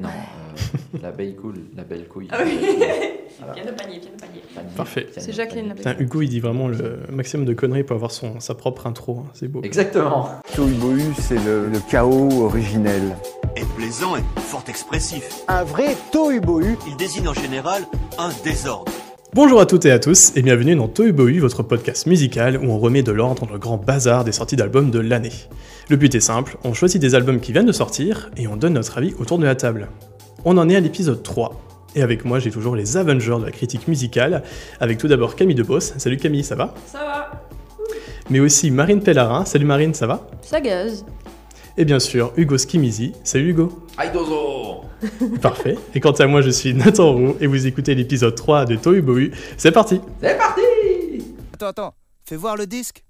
Non, euh, la belle cool, la belle couille. Ah oui. Voilà. Piano panier, piano panier. Panier, Parfait. C'est Jacqueline, panier. la Putain, Hugo, il dit vraiment le maximum de conneries pour avoir son, sa propre intro. hein. C'est beau. Exactement. Tohubohu, c'est le, le chaos originel. est plaisant et fort expressif. Un vrai Tohubohu, Il désigne en général un désordre. Bonjour à toutes et à tous, et bienvenue dans Tohu Bohu, votre podcast musical où on remet de l'ordre dans le grand bazar des sorties d'albums de l'année. Le but est simple, on choisit des albums qui viennent de sortir et on donne notre avis autour de la table. On en est à l'épisode 3. Et avec moi, j'ai toujours les Avengers de la critique musicale, avec tout d'abord Camille Debos. Salut Camille, ça va? Ça va. Mais aussi Marine Pellarin. Salut Marine, ça va? Ça gaze. Et bien sûr, Hugo Skimizi. Salut Hugo Aidozo Parfait. Et quant à moi, je suis Nathan Roux et vous écoutez l'épisode 3 de Tohu Bohu. C'est parti C'est parti Attends, attends, fais voir le disque.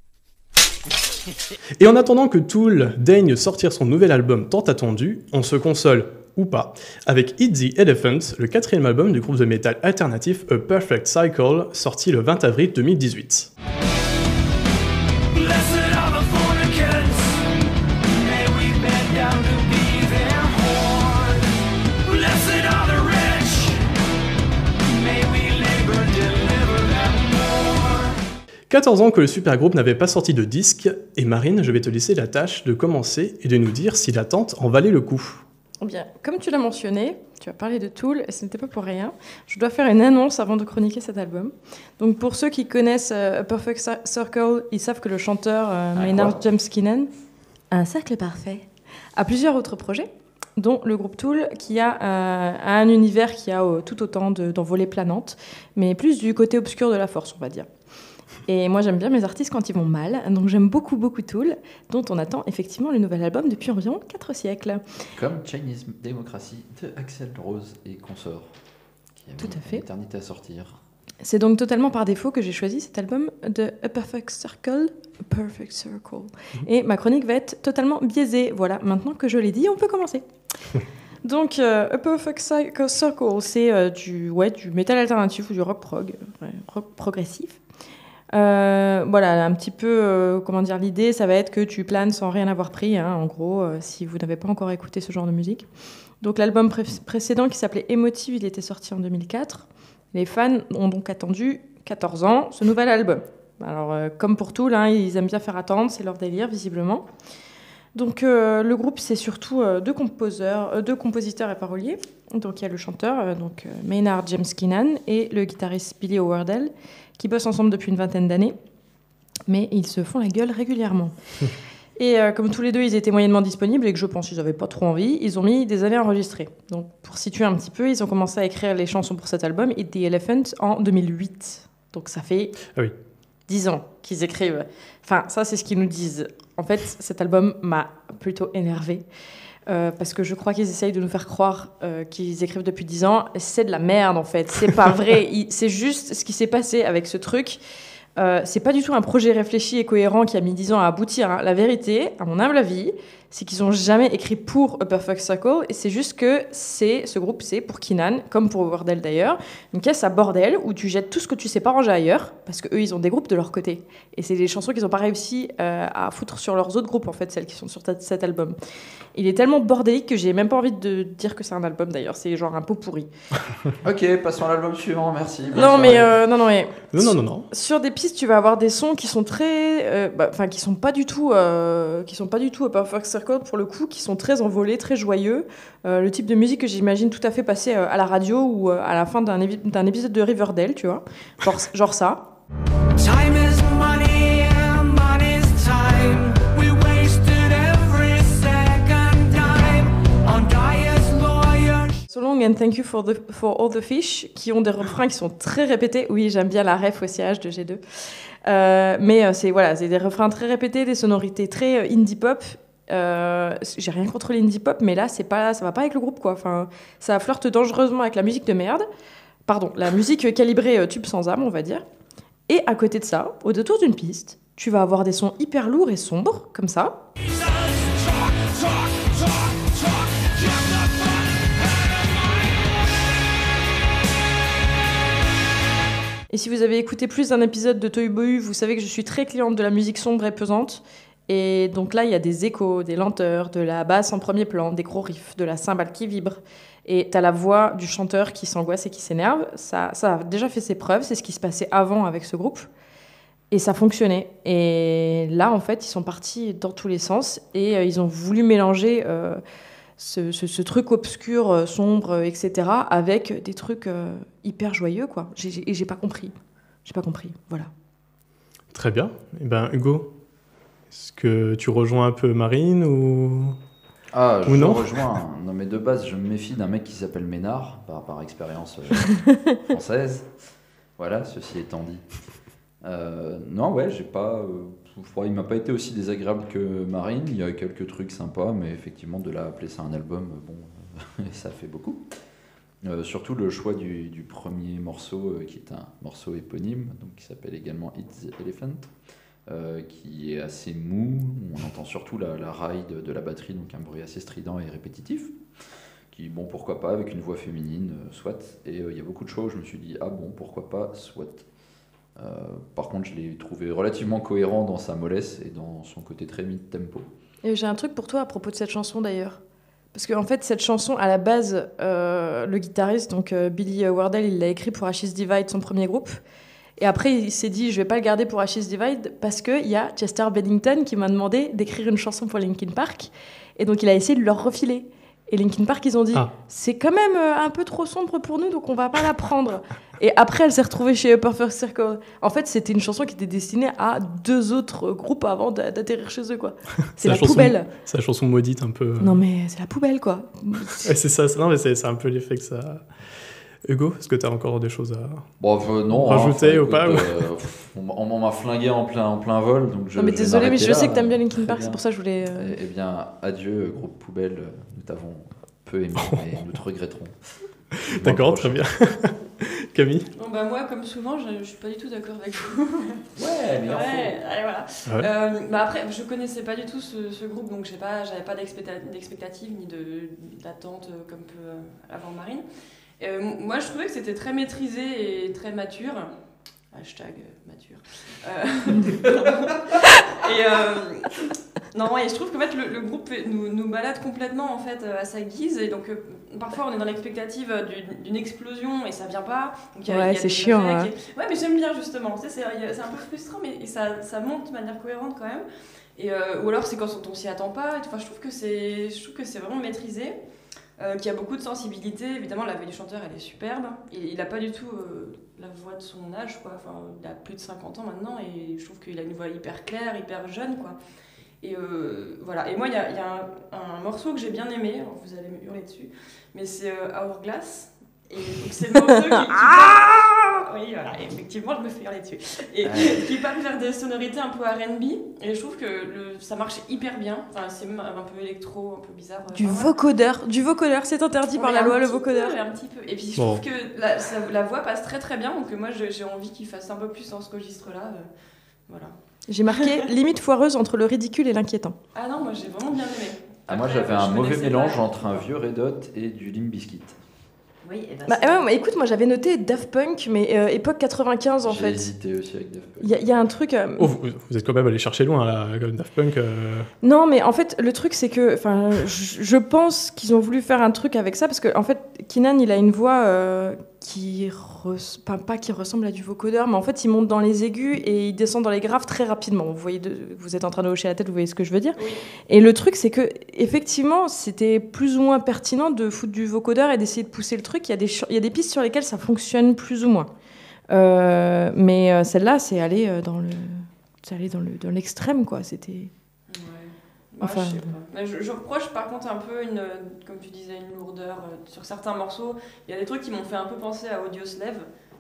Et en attendant que Tool daigne sortir son nouvel album tant attendu, on se console, ou pas, avec Eat the Elephant, le quatrième album du groupe de métal alternatif A Perfect Cycle, sorti le 20 avril 2018. 14 ans que le supergroupe n'avait pas sorti de disque, et Marine, je vais te laisser la tâche de commencer et de nous dire si l'attente en valait le coup. Eh Bien, comme tu l'as mentionné, tu as parlé de Tool et ce n'était pas pour rien. Je dois faire une annonce avant de chroniquer cet album. Donc pour ceux qui connaissent euh, A Perfect Cir- Circle, ils savent que le chanteur euh, Ah, Maynard James Keenan, un cercle parfait, a plusieurs autres projets, dont le groupe Tool, qui a, euh, a un univers qui a euh, tout autant de- d'envolées planantes, mais plus du côté obscur de la force, on va dire. Et moi, j'aime bien mes artistes quand ils vont mal, donc j'aime beaucoup, beaucoup Tool, dont on attend effectivement le nouvel album depuis environ 4 siècles. Comme Chinese Democracy de Axel Rose et consorts. Qui a Tout mis à fait. Une éternité à sortir. C'est donc totalement par défaut que j'ai choisi cet album de A Perfect Circle. A Perfect Circle. Et ma chronique va être totalement biaisée. Voilà, maintenant que je l'ai dit, on peut commencer. donc, euh, A Perfect Circle, c'est euh, du, ouais, du métal alternatif ou du rock prog, ouais, rock progressif. Euh, voilà, un petit peu, euh, comment dire, l'idée, ça va être que tu planes sans rien avoir pris, hein, en gros, euh, si vous n'avez pas encore écouté ce genre de musique. Donc l'album pré- précédent qui s'appelait Emotive, il était sorti en 2004. Les fans ont donc attendu 14 ans ce nouvel album. Alors, comme pour tout, là, ils aiment bien faire attendre, c'est leur délire, visiblement. Donc, le groupe, c'est surtout deux, compositeurs et paroliers. Donc, il y a le chanteur, donc, Maynard James Keenan, et le guitariste Billy Howardell, qui bossent ensemble depuis une vingtaine d'années. Mais ils se font la gueule régulièrement. Et euh, comme tous les deux, ils étaient moyennement disponibles et que je pense qu'ils n'avaient pas trop envie, ils ont mis des années à enregistrer. Donc, pour situer un petit peu, ils ont commencé à écrire les chansons pour cet album, Eat the Elephant, en 2008. Donc, ça fait Ah oui. 10 ans qu'ils écrivent. Enfin, ça, c'est ce qu'ils nous disent. En fait, cet album m'a plutôt énervé. Parce que je crois qu'ils essayent de nous faire croire euh, qu'ils écrivent depuis 10 ans. C'est de la merde, en fait. C'est pas vrai. C'est juste ce qui s'est passé avec ce truc. Euh, c'est pas du tout un projet réfléchi et cohérent qui a mis 10 ans à aboutir. hein. La vérité, à mon humble avis, c'est qu'ils ont jamais écrit pour A Perfect Circle et c'est juste que c'est ce groupe, c'est pour Kinan, comme pour Wardell d'ailleurs, une caisse à bordel où tu jettes tout ce que tu sais pas ranger ailleurs parce que eux ils ont des groupes de leur côté et c'est des chansons qu'ils ont pas réussi euh, à foutre sur leurs autres groupes en fait, celles qui sont sur cet album. Il est tellement bordélique que j'ai même pas envie de dire que c'est un album d'ailleurs, c'est genre un pot pourri. Ok, passons à l'album suivant, merci. Non mais euh, non non mais Non, non, non, non. sur des pistes, tu vas avoir des sons qui sont très, euh, bah, enfin, qui sont pas du tout, euh, qui sont pas du tout à Perfect Circle pour le coup, qui sont très envolés, très joyeux. Euh, le type de musique que j'imagine tout à fait passer euh, à la radio ou euh, à la fin d'un évi- d'un épisode de Riverdale, tu vois, genre, genre ça. Time is money and money's time. We wasted every second time on Dias lawyers. So long and thank you for, the, for all the fish, qui ont des refrains qui sont très répétés. Oui, j'aime bien la ref au CH de G2. Euh, mais c'est voilà, c'est des refrains très répétés, des sonorités très indie pop. Euh, J'ai rien contre l'indie pop, mais là, c'est pas, ça va pas avec le groupe, quoi. Enfin, ça flirte dangereusement avec la musique de merde. Pardon, la musique calibrée euh, tube sans âme, on va dire. Et à côté de ça, au détour d'une piste, tu vas avoir des sons hyper lourds et sombres, comme ça. Et si vous avez écouté plus d'un épisode de Toy Bohu, vous savez que je suis très cliente de la musique sombre et pesante. Et donc là, il y a des échos, des lenteurs, de la basse en premier plan, des gros riffs, de la cymbale qui vibre. Et tu as la voix du chanteur qui s'angoisse et qui s'énerve. Ça, ça a déjà fait ses preuves, c'est ce qui se passait avant avec ce groupe. Et ça fonctionnait. Et là, en fait, ils sont partis dans tous les sens et euh, ils ont voulu mélanger euh, ce, truc obscur, euh, sombre, etc., avec des trucs hyper joyeux, quoi. Et j'ai pas compris. J'ai pas compris. Voilà. Très bien. Eh ben, Hugo, est-ce que tu rejoins un peu Marine ou... Ah, je Ou non rejoins. Non, mais de base, je me méfie d'un mec qui s'appelle Ménard, par, par expérience euh, française. Voilà, ceci étant dit. Euh, non, ouais, j'ai pas. euh, il m'a pas été aussi désagréable que Marine. Il y a quelques trucs sympas, mais effectivement, de là à appeler ça un album, euh, bon, ça fait beaucoup. Euh, surtout le choix du, du premier morceau, euh, qui est un morceau éponyme, donc qui s'appelle également It's the Elephant, euh, qui est assez mou. On entend surtout la, la de, la batterie, donc un bruit assez strident et répétitif. Qui, bon, pourquoi pas, avec une voix féminine, euh, soit. Et euh, il y a beaucoup de où je me suis dit, ah bon, pourquoi pas, soit. Par contre, je l'ai trouvé relativement cohérent dans sa mollesse et dans son côté très mid-tempo. Et j'ai un truc pour toi à propos de cette chanson d'ailleurs. Parce qu'en fait, cette chanson, à la base, le guitariste, donc Billy Wardell, il l'a écrit pour Ashes Divide, son premier groupe. Et après, il s'est dit, je vais pas le garder pour Ashes Divide parce qu'il y a Chester Bennington qui m'a demandé d'écrire une chanson pour Linkin Park. Et donc, il a essayé de leur refiler. Et Linkin Park, ils ont dit, Ah. c'est quand même euh, un peu trop sombre pour nous, donc on va pas la prendre. Et après, elle s'est retrouvée chez Upper First Circle. En fait, c'était une chanson qui était destinée à deux autres groupes avant d'a- d'atterrir chez eux, quoi. C'est la la chanson- poubelle. C'est la chanson maudite un peu... Non mais c'est la poubelle quoi. C'est ça, non, mais c'est un peu l'effet que ça... Hugo, est-ce que tu as encore des choses à... Bon, euh, non. Rajouter hein, ou pas, euh, on, m'a flingué en plein, en plein vol. Donc je, non mais je désolé mais je là. sais que t'aimes bien Linkin Park, c'est pour ça que je voulais. euh, Eh eh bien, adieu, groupe poubelle. Nous t'avons peu aimé, mais nous te regretterons. D'accord, très bien. Camille Bon, bah, moi, comme souvent, je, je suis pas du tout d'accord avec vous. Ouais, mais ouais, allez, voilà. Ouais. Euh, bah après, je connaissais pas du tout ce, ce groupe, donc je sais pas, j'avais pas d'expecta- d'expectative ni de- d'attente comme peut avoir Marine. Euh, moi, je trouvais que c'était très maîtrisé et très mature. Hashtag euh, mature. Euh, et non, et je trouve qu'en fait, le, le groupe nous, nous balade complètement en fait à sa guise, et donc parfois on est dans l'expectative d'une- explosion et ça vient pas. Donc, il y a- Ouais, c'est chiant, qui- Ouais, mais j'aime bien justement. Tu sais, c'est un peu frustrant, mais ça, ça monte de manière cohérente quand même. Et, euh, ou alors c'est quand on s'y attend pas. Enfin, je trouve que c'est, je trouve que c'est vraiment maîtrisé, euh, qu'il y a beaucoup de sensibilité. Évidemment, la voix du chanteur, elle est superbe. Il a pas du tout euh, la voix de son âge, quoi. Enfin, il a plus de 50 ans maintenant, et je trouve qu'il a une voix hyper claire, hyper jeune, quoi. Et euh, voilà. Et moi, il y a, y a un, morceau que j'ai bien aimé. Vous allez me hurler dessus, mais c'est euh, Hourglass. Et donc, c'est le morceau qui, qui part- Oui, voilà, effectivement, je me fais hurler dessus. Et qui, qui part vers des sonorités un peu RB. Et je trouve que le, ça marche hyper bien. Enfin, c'est même un peu électro, un peu bizarre. Du Enfin, vocodeur, du vocodeur, c'est interdit par Ouais, la loi le vocodeur. peu, un petit peu. Et puis je Bon. trouve que la, ça- la voix passe très très bien. Donc euh, moi, j'ai envie qu'il fasse un peu plus dans ce registre-là. euh, voilà. J'ai marqué limite foireuse entre le ridicule et l'inquiétant. Ah non, moi j'ai vraiment bien aimé. Ah, moi, j'avais un mauvais mélange pas. entre un vieux Red Hot et du Limp Bizkit. Oui, et ben, Bah, mais écoute, moi j'avais noté Daft Punk, mais euh, époque 95 en J'ai fait. hésité aussi avec Daft Punk. Il y, a- il y a un truc. euh, Oh, vous, vous êtes quand même allé chercher loin, là, comme Daft Punk. euh, Non, mais en fait, le truc, c'est que, enfin, je je pense qu'ils ont voulu faire un truc avec ça parce que, en fait, Kinan, il a une voix euh, qui, res- pas, pas qui ressemble à du vocodeur, mais en fait, il monte dans les aigus et il descend dans les graves très rapidement. Vous voyez, de- vous êtes en train de hocher la tête, vous voyez ce que je veux dire? Oui. Et le truc, c'est que, effectivement, c'était plus ou moins pertinent de foutre du vocodeur et d'essayer de pousser le truc. Il y a des, il y a des pistes sur lesquelles ça fonctionne plus ou moins. Euh, mais euh, celle-là, c'est aller euh, dans le, c'est aller dans le, dans l'extrême, quoi. C'était. Enfin, je sais pas. Je, je reproche par contre un peu, une, comme tu disais, une lourdeur euh, sur certains morceaux. Il y a des trucs qui m'ont fait un peu penser à Audioslave,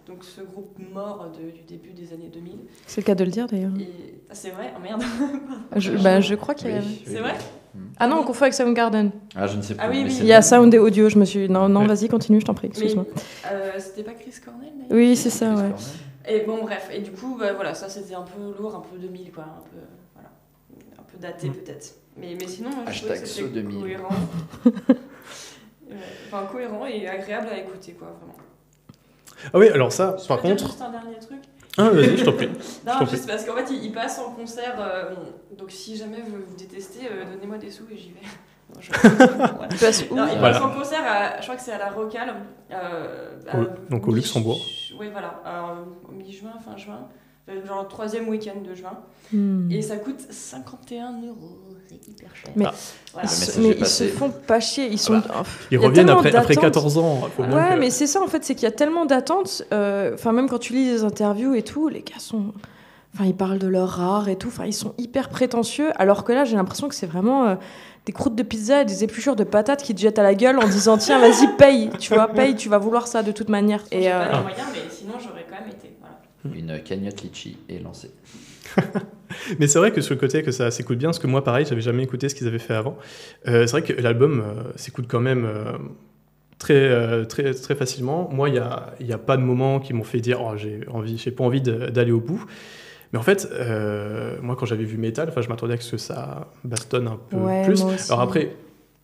donc ce groupe mort de- du début des années 2000. C'est le cas de le dire d'ailleurs. Et ah, c'est vrai, oh merde. Je, bah, je crois qu'il y a. Oui, oui, C'est oui. vrai? Ah non, on confond avec Soundgarden. Ah, je ne sais plus. Ah oui, Il y a. Sound et Audio, je me suis. Non, non, Ouais. vas-y, continue, je t'en prie, excuse-moi. euh, c'était pas Chris Cornell d'ailleurs? Oui, c'est ça, Chris ouais. Cornell. Et bon, bref, et du coup, bah, voilà, ça c'était un peu lourd, un peu 2000, quoi. Un peu, voilà, un peu daté Mm. peut-être. Mais, mais sinon, moi, je trouvais que c'était 2000. cohérent. Enfin, cohérent et agréable à écouter, quoi, vraiment. Ah oui, alors ça, Je par contre, Juste un dernier truc. Ah, vas-y, je t'en prie. Non, juste parce qu'en fait, il, il passe en concert. euh, donc si jamais vous, vous détestez, euh, donnez-moi des sous et j'y vais. Non, je-. Il passe où Non, il Voilà. passe en concert, à, je crois que c'est à la Rocale. euh, Au- donc au Luxembourg. Oui, voilà, euh, au mi-juin, fin juin. euh, Genre le troisième week-end de juin. Hmm. Et ça coûte 51 euros. C'est hyper cher. Mais- Ah. Voilà. Ils mais ils se font pas chier. Ils sont. Voilà. Ils reviennent après, après d'attentes. 14 ans. Faut Ouais, que- mais c'est ça en fait, c'est qu'il y a tellement d'attentes. euh, Enfin, même quand tu lis les interviews et tout, les gars sont. Enfin, ils parlent de leur art et tout. Enfin, ils sont hyper prétentieux. Alors que là, j'ai l'impression que c'est vraiment euh, des croûtes de pizza et des épluchures de patates qui te jettent à la gueule en disant tiens, vas-y, paye. Tu vois, paye, tu vas vouloir ça de toute manière. Et pas euh, les moyens, mais sinon j'aurais quand même été. Voilà. Une cagnotte litchi est lancée. Mais c'est vrai que sur le côté que ça s'écoute bien, parce que moi, pareil, j'avais jamais écouté ce qu'ils avaient fait avant. Euh, c'est vrai que l'album euh, s'écoute quand même euh, très, très, très facilement. Moi, il n'y a, y a pas de moments qui m'ont fait dire oh, j'ai envie, j'ai pas envie d'aller au bout. Mais en fait, moi, quand j'avais vu Metal, je m'attendais à ce que ça bastonne un peu Ouais, plus. Alors après,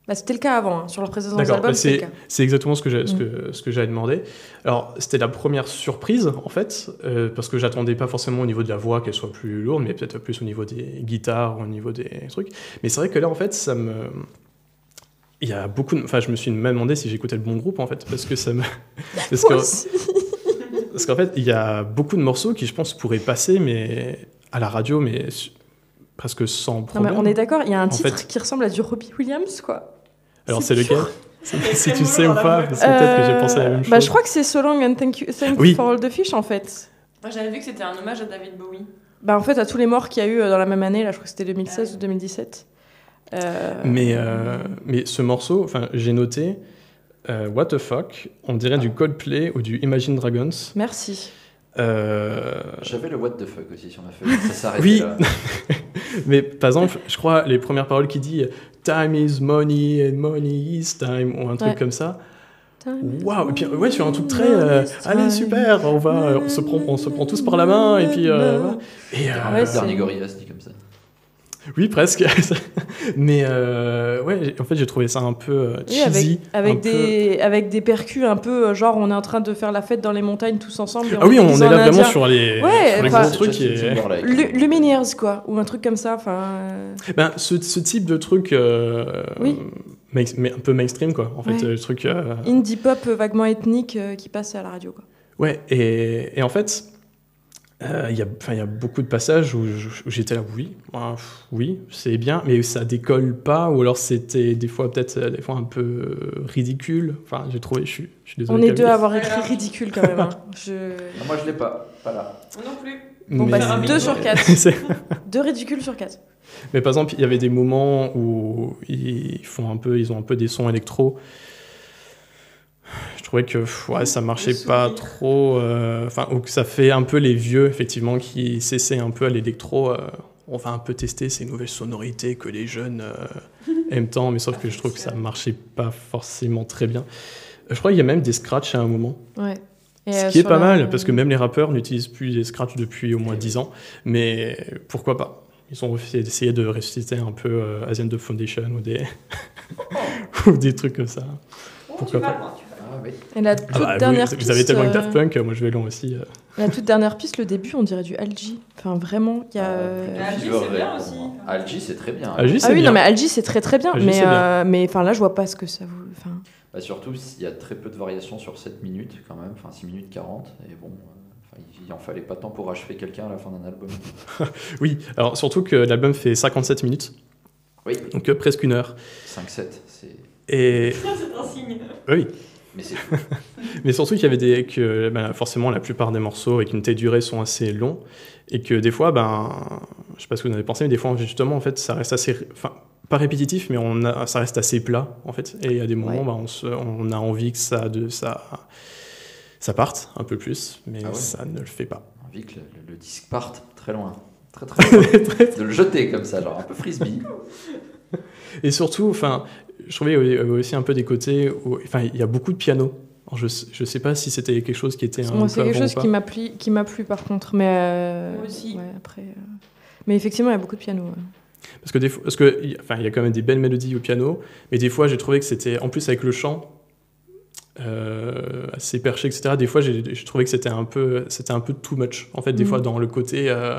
bah, c'était le cas avant. hein. Sur leurs précédents D'accord, albums, bah, c'est exactement ce que j'ai- ce Mm. que, ce que j'avais demandé. Alors, c'était la première surprise, en fait, euh, parce que j'attendais pas forcément au niveau de la voix qu'elle soit plus lourde, mais peut-être plus au niveau des guitares, au niveau des trucs. Mais c'est vrai que là, en fait, ça me. Il y a beaucoup de... Enfin, je me suis même demandé si j'écoutais le bon groupe, en fait, parce que ça me... Parce Moi que- aussi. parce qu'en fait, il y a beaucoup de morceaux qui, je pense, pourraient passer, mais à la radio, mais presque sans Non, mais problème. on est d'accord, il y a un En titre fait- qui ressemble à du Robbie Williams, quoi. Alors, c'est lequel. Si tu sais ou pas, parce que peut-être que j'ai pensé à la même chose. Bah, je crois que c'est So Long and Thank You, thank you Oui. for All the Fish, en fait. Moi j'avais vu que c'était un hommage à David Bowie. Bah, en fait, à tous les morts qu'il y a eu euh, dans la même année, là, je crois que c'était 2016 ou 2017. Euh, Mais, euh, mais ce morceau, enfin, j'ai noté euh, What the fuck, on dirait du Coldplay ou du Imagine Dragons. Merci. Euh, J'avais le what the fuck aussi sur ma feuille. Ça s'arrête Oui. là. mais par exemple, je crois les premières paroles qui dit Time is money and money is time ou un truc Ouais. comme ça. Waouh, et puis ouais, sur un truc très euh, allez super, on va, euh, on se prend, on se prend tous par la main et puis euh, et euh, Ouais, c'est- dernier Gorillaz dit comme ça. Oui presque. mais euh, ouais, en fait j'ai trouvé ça un peu euh, Oui, avec, cheesy, un avec, peu- des, avec des percus un peu, euh, genre on est en train de faire la fête dans les montagnes tous ensemble. et Ah oui, on est là vraiment indien. sur les, Ouais, sur les gros trucs. Et- Lumineers, quoi, ou un truc comme ça. Enfin, euh, Ben, ce, ce type de truc, euh, Oui. mais un peu mainstream, quoi. En fait, Ouais. le truc. euh, indie pop vaguement ethnique euh, qui passe à la radio. Quoi. Ouais, et, et en fait, euh, il y a- enfin, il y a beaucoup de passages où, j'étais là, oui, oui, c'est bien, mais ça décolle pas, ou alors c'était des fois peut-être euh, des fois un peu euh, ridicule. Enfin, j'ai trouvé, je suis, je suis désolé. On est Camille. deux à avoir écrit ridicule quand même. hein. Je... Ah, moi je l'ai pas, pas là. Moi non plus. Bon, Mais- bah, Mais- deux sur quatre. C'est- Deux ridicules sur quatre. Mais par exemple, il y avait des moments où ils font un peu, ils ont un peu des sons électro. Je trouvais que pff, ouais, ça marchait pas trop. euh, Enfin, ou que ça fait un peu les vieux, effectivement, qui s'essaient un peu à l'électro. euh, on va un peu tester ces nouvelles sonorités que les jeunes euh, aiment tant, mais sauf que je trouve que ça marchait pas forcément très bien. Je crois qu'il y a même des scratchs à un moment. Ouais. Et, Ce euh, qui est pas la- mal, parce que même les rappeurs n'utilisent plus les scratchs depuis au moins 10 ans. Mais pourquoi pas? Ils ont essayé de ressusciter un peu euh, Asian Dub Foundation ou des... ou des trucs comme ça. Oh, Pourquoi tu vas pas? Oui. Et la toute Ah bah, dernière vous, piste. vous avez tellement que Daft euh, Punk, moi je vais long aussi. euh. La toute dernière piste, le début, on dirait du Algie. Enfin, vraiment, il y a. euh, Ah, Algie, Fever c'est bien aussi. Algie, c'est très bien. Algie, Ah c'est oui, bien. non, mais Algie, c'est très très bien. Algie, mais c'est bien. euh, mais enfin, là, je vois pas ce que ça vous. Enfin, Bah, surtout, il y a très peu de variations sur 7 minutes quand même, enfin 6 minutes 40. Et bon, euh, il en fallait pas tant pour achever quelqu'un à la fin d'un album. Oui, alors surtout que l'album fait 57 minutes, Oui, donc euh, presque une heure. 5-7, c'est. Et C'est un signe. oui, Mais surtout qu'il y avait des que ben, forcément la plupart des morceaux avec une telle durée sont assez longs et que des fois ben je sais pas ce que vous en avez pensé mais des fois justement en fait ça reste assez enfin pas répétitif mais on a, ça reste assez plat en fait et il y a des moments Ouais. ben, on, se- on a envie que ça de ça ça parte un peu plus mais Ah ouais. ça ne le fait pas. envie que le, le- le disque parte très loin. Très très loin. de le jeter comme ça, genre un peu frisbee. Et surtout enfin je trouvais euh, aussi un peu des côtés où enfin il y a beaucoup de piano. Alors, je je sais pas si c'était quelque chose qui était un moi, peu c'est quelque chose qui m'a plu, qui m'a plu par contre. Mais. euh, Moi aussi. Ouais, après. euh, Mais effectivement, il y a beaucoup de piano. ouais. Parce que des fois, parce que, il- enfin, il y a quand même des belles mélodies au piano, mais des fois, j'ai trouvé que c'était, en plus avec le chant, euh, assez perché, etc. Des fois, j'ai je trouvais que c'était un peu, c'était un peu too much. En fait, des Mhm. fois, dans le côté euh,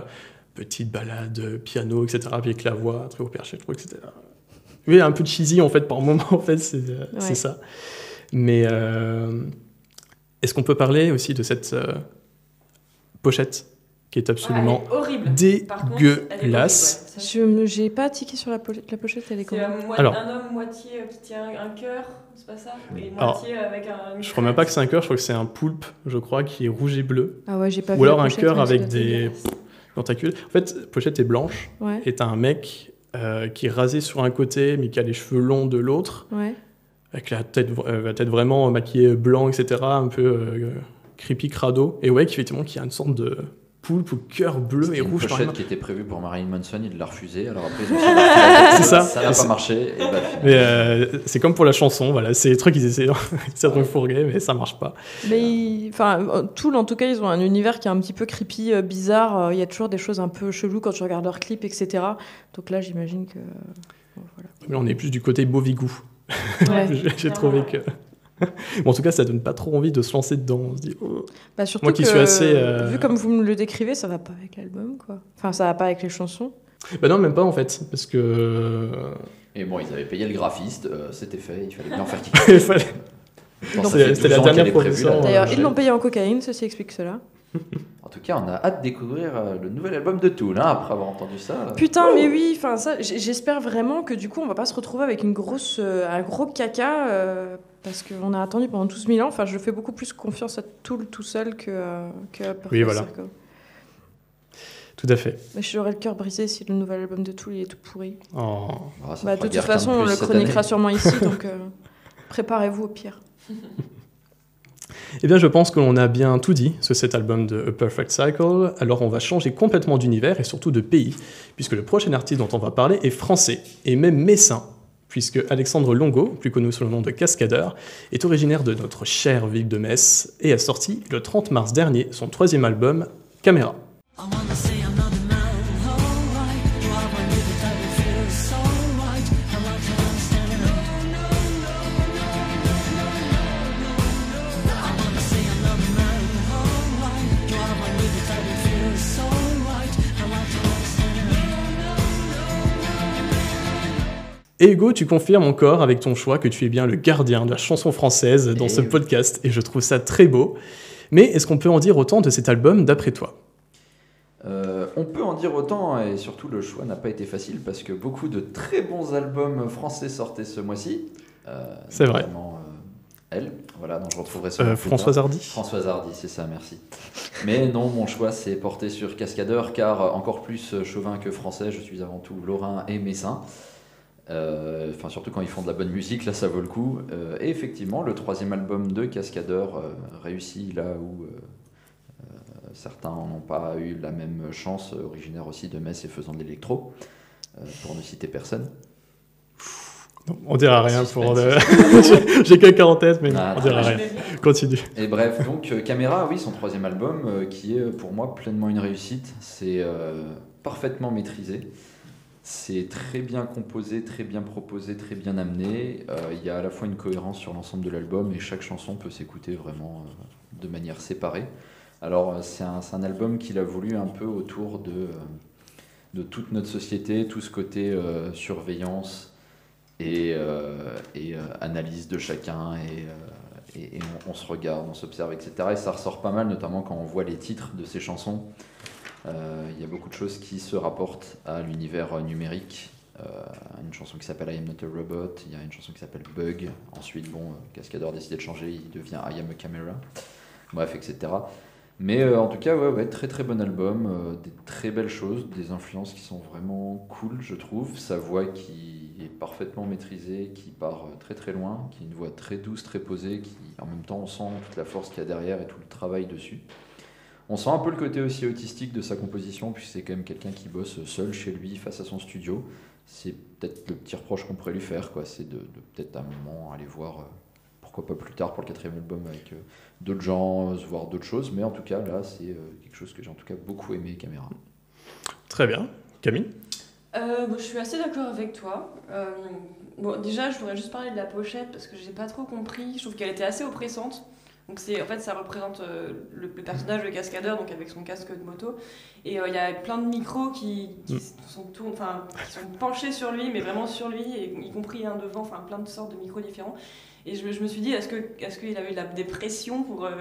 petite balade, piano, etc. Puis avec la voix très haut perché, je trouvais que c'était oui, un peu cheesy en fait par moment. En fait, c'est euh, Ouais. ça. Mais euh, est-ce qu'on peut parler aussi de cette euh, pochette qui est absolument elle est horrible. Par contre, elle est horrible, ouais. dégueulasse. Ça, Je j'ai pas tiqué sur la, pochette- la pochette, elle est C'est comment un, moi- Alors. un homme moitié euh, qui tient un cœur, c'est pas ça Et Alors, moitié avec un. Je crois même pas que c'est un cœur, je crois que c'est un poulpe, je crois, qui est rouge et bleu. Ah ouais, j'ai pas Ou vu alors un cœur avec des tentacules. En fait, pochette est blanche Ouais, et t'as un mec euh, qui est rasé sur un côté, mais qui a les cheveux longs de l'autre, ouais. avec la tête, euh, la tête vraiment maquillée blanc, etc., un peu euh, creepy crado. Et ouais, qui, effectivement, qui a une sorte de poulpe au cœur bleu et une rouge la qui était prévue pour Marilyn Manson, il l'a refusée. Alors après, ils ont C'est ça. Ça n'a pas marché. Et bah, Mais euh, c'est comme pour la chanson, voilà, c'est des trucs qu'ils essaient, ils essaient de me fourguer, mais ça marche pas. Mais enfin, Tool, en tout cas, ils ont un univers qui est un petit peu creepy, euh, bizarre. Euh, Il y a toujours des choses un peu cheloues quand tu regardes leurs clips, etc. Donc là, j'imagine que. bon, voilà. Mais on est plus du côté Bovigou. Ouais. J'ai- J'ai trouvé que. Bon, en tout cas, ça donne pas trop envie de se lancer dedans. On se dit, oh. Bah, surtout Moi qui que, suis assez, euh, Vu comme vous me le décrivez, ça va pas avec l'album, quoi. Enfin, ça va pas avec les chansons. Bah non, même pas en fait, parce que. Et bon, ils avaient payé le graphiste, euh, c'était fait, il fallait bien faire Il quelque chose. fallait- c'était- la 12 ans dernière production, euh, D'ailleurs, ils l'ont payé en cocaïne, ceci explique cela. En tout cas, on a hâte de découvrir euh, le nouvel album de Tool, hein, après avoir entendu ça. Putain, mais oui, enfin ça, j- j'espère vraiment que du coup, on va pas se retrouver avec une grosse, euh, un gros caca, euh, parce qu'on a attendu pendant 12 000 ans. Enfin, je fais beaucoup plus confiance à Tool tout seul que, euh, que à Perfect Oui, voilà. Circle. Tout à fait. Mais j'aurais le cœur brisé si le nouvel album de Tool il est tout pourri. Oh. Ça Bah, de toute façon, on le chroniquera sûrement ici, donc euh, préparez-vous au pire. Eh bien, je pense que l'on a bien tout dit sur cet album de A Perfect Cycle. Alors, on va changer complètement d'univers et surtout de pays, puisque le prochain artiste dont on va parler est français et même messin, puisque Alexandre Longo, plus connu sous le nom de Cascadeur, est originaire de notre chère ville de Metz et a sorti le 30 mars dernier son troisième album, Caméra. Et Hugo, tu confirmes encore avec ton choix que tu es bien le gardien de la chanson française dans ce oui. podcast, et je trouve ça très beau. Mais est-ce qu'on peut en dire autant de cet album d'après toi? Euh, on peut en dire autant, et surtout le choix n'a pas été facile parce que beaucoup de très bons albums français sortaient ce mois-ci. Euh, C'est vrai. euh, elle, voilà, dont je retrouverai plus Françoise. Hardy Françoise Hardy, c'est ça, merci. Mais non, mon choix s'est porté sur Cascadeur, car encore plus chauvin que français, je suis avant tout lorrain et messin. Euh, Enfin, surtout quand ils font de la bonne musique, là ça vaut le coup. Euh, et effectivement, le troisième album de Cascadeur euh, réussit là où euh, euh, certains n'ont pas eu la même chance, euh, originaire aussi de Metz et faisant de l'électro, euh, pour ne citer personne. Non, On dira rien pour. Le- J'ai quelqu'un en tête, mais Ah, on dira rien. Continue. Et bref, donc euh, Caméra, oui, son troisième album, euh, qui est euh, pour moi pleinement une réussite. C'est euh, parfaitement maîtrisé. C'est très bien composé, très bien proposé, très bien amené. Euh, Il y a à la fois une cohérence sur l'ensemble de l'album et chaque chanson peut s'écouter vraiment euh, de manière séparée. Alors euh, c'est un, un album qu'il a voulu un peu autour de, de toute notre société, tout ce côté surveillance et, et analyse de chacun et, et, et on, on se regarde, on s'observe, etc. Et ça ressort pas mal, notamment quand on voit les titres de ces chansons. Euh, Il y a beaucoup de choses qui se rapportent à l'univers numérique. Euh, une chanson qui s'appelle I Am Not a Robot, il y a une chanson qui s'appelle Bug. Ensuite, bon, euh, a décidé de changer, il devient I Am a Camera. Bref, etc. Mais en tout cas, ouais, très très bon album, des très belles choses, des influences qui sont vraiment cool, je trouve. Sa voix qui est parfaitement maîtrisée, qui part très très loin, qui est une voix très douce, très posée, qui en même temps on sent toute la force qu'il y a derrière et tout le travail dessus. On sent un peu le côté aussi autistique de sa composition, puisque c'est quand même quelqu'un qui bosse seul chez lui face à son studio. C'est peut-être le petit reproche qu'on pourrait lui faire, quoi. C'est de, de peut-être à un moment aller voir, euh, pourquoi pas plus tard pour le quatrième album avec euh, d'autres gens, euh, voir d'autres choses. Mais en tout cas, là, c'est euh, quelque chose que j'ai en tout cas beaucoup aimé, Caméra. Très bien. Camille? Euh, bon, je suis assez d'accord avec toi. Euh, bon, déjà, je voudrais juste parler de la pochette parce que j'ai pas trop compris. Je trouve qu'elle était assez oppressante. Donc c'est en fait ça représente euh, le, le personnage de cascadeur donc avec son casque de moto. Et euh, il y a plein de micros qui, qui Mm. sont tourn- enfin qui sont penchés sur lui mais vraiment sur lui et y compris un devant enfin plein de sortes de micros différents. Et je, me- je me suis dit est-ce que est-ce qu'il a eu de la dépression pour euh,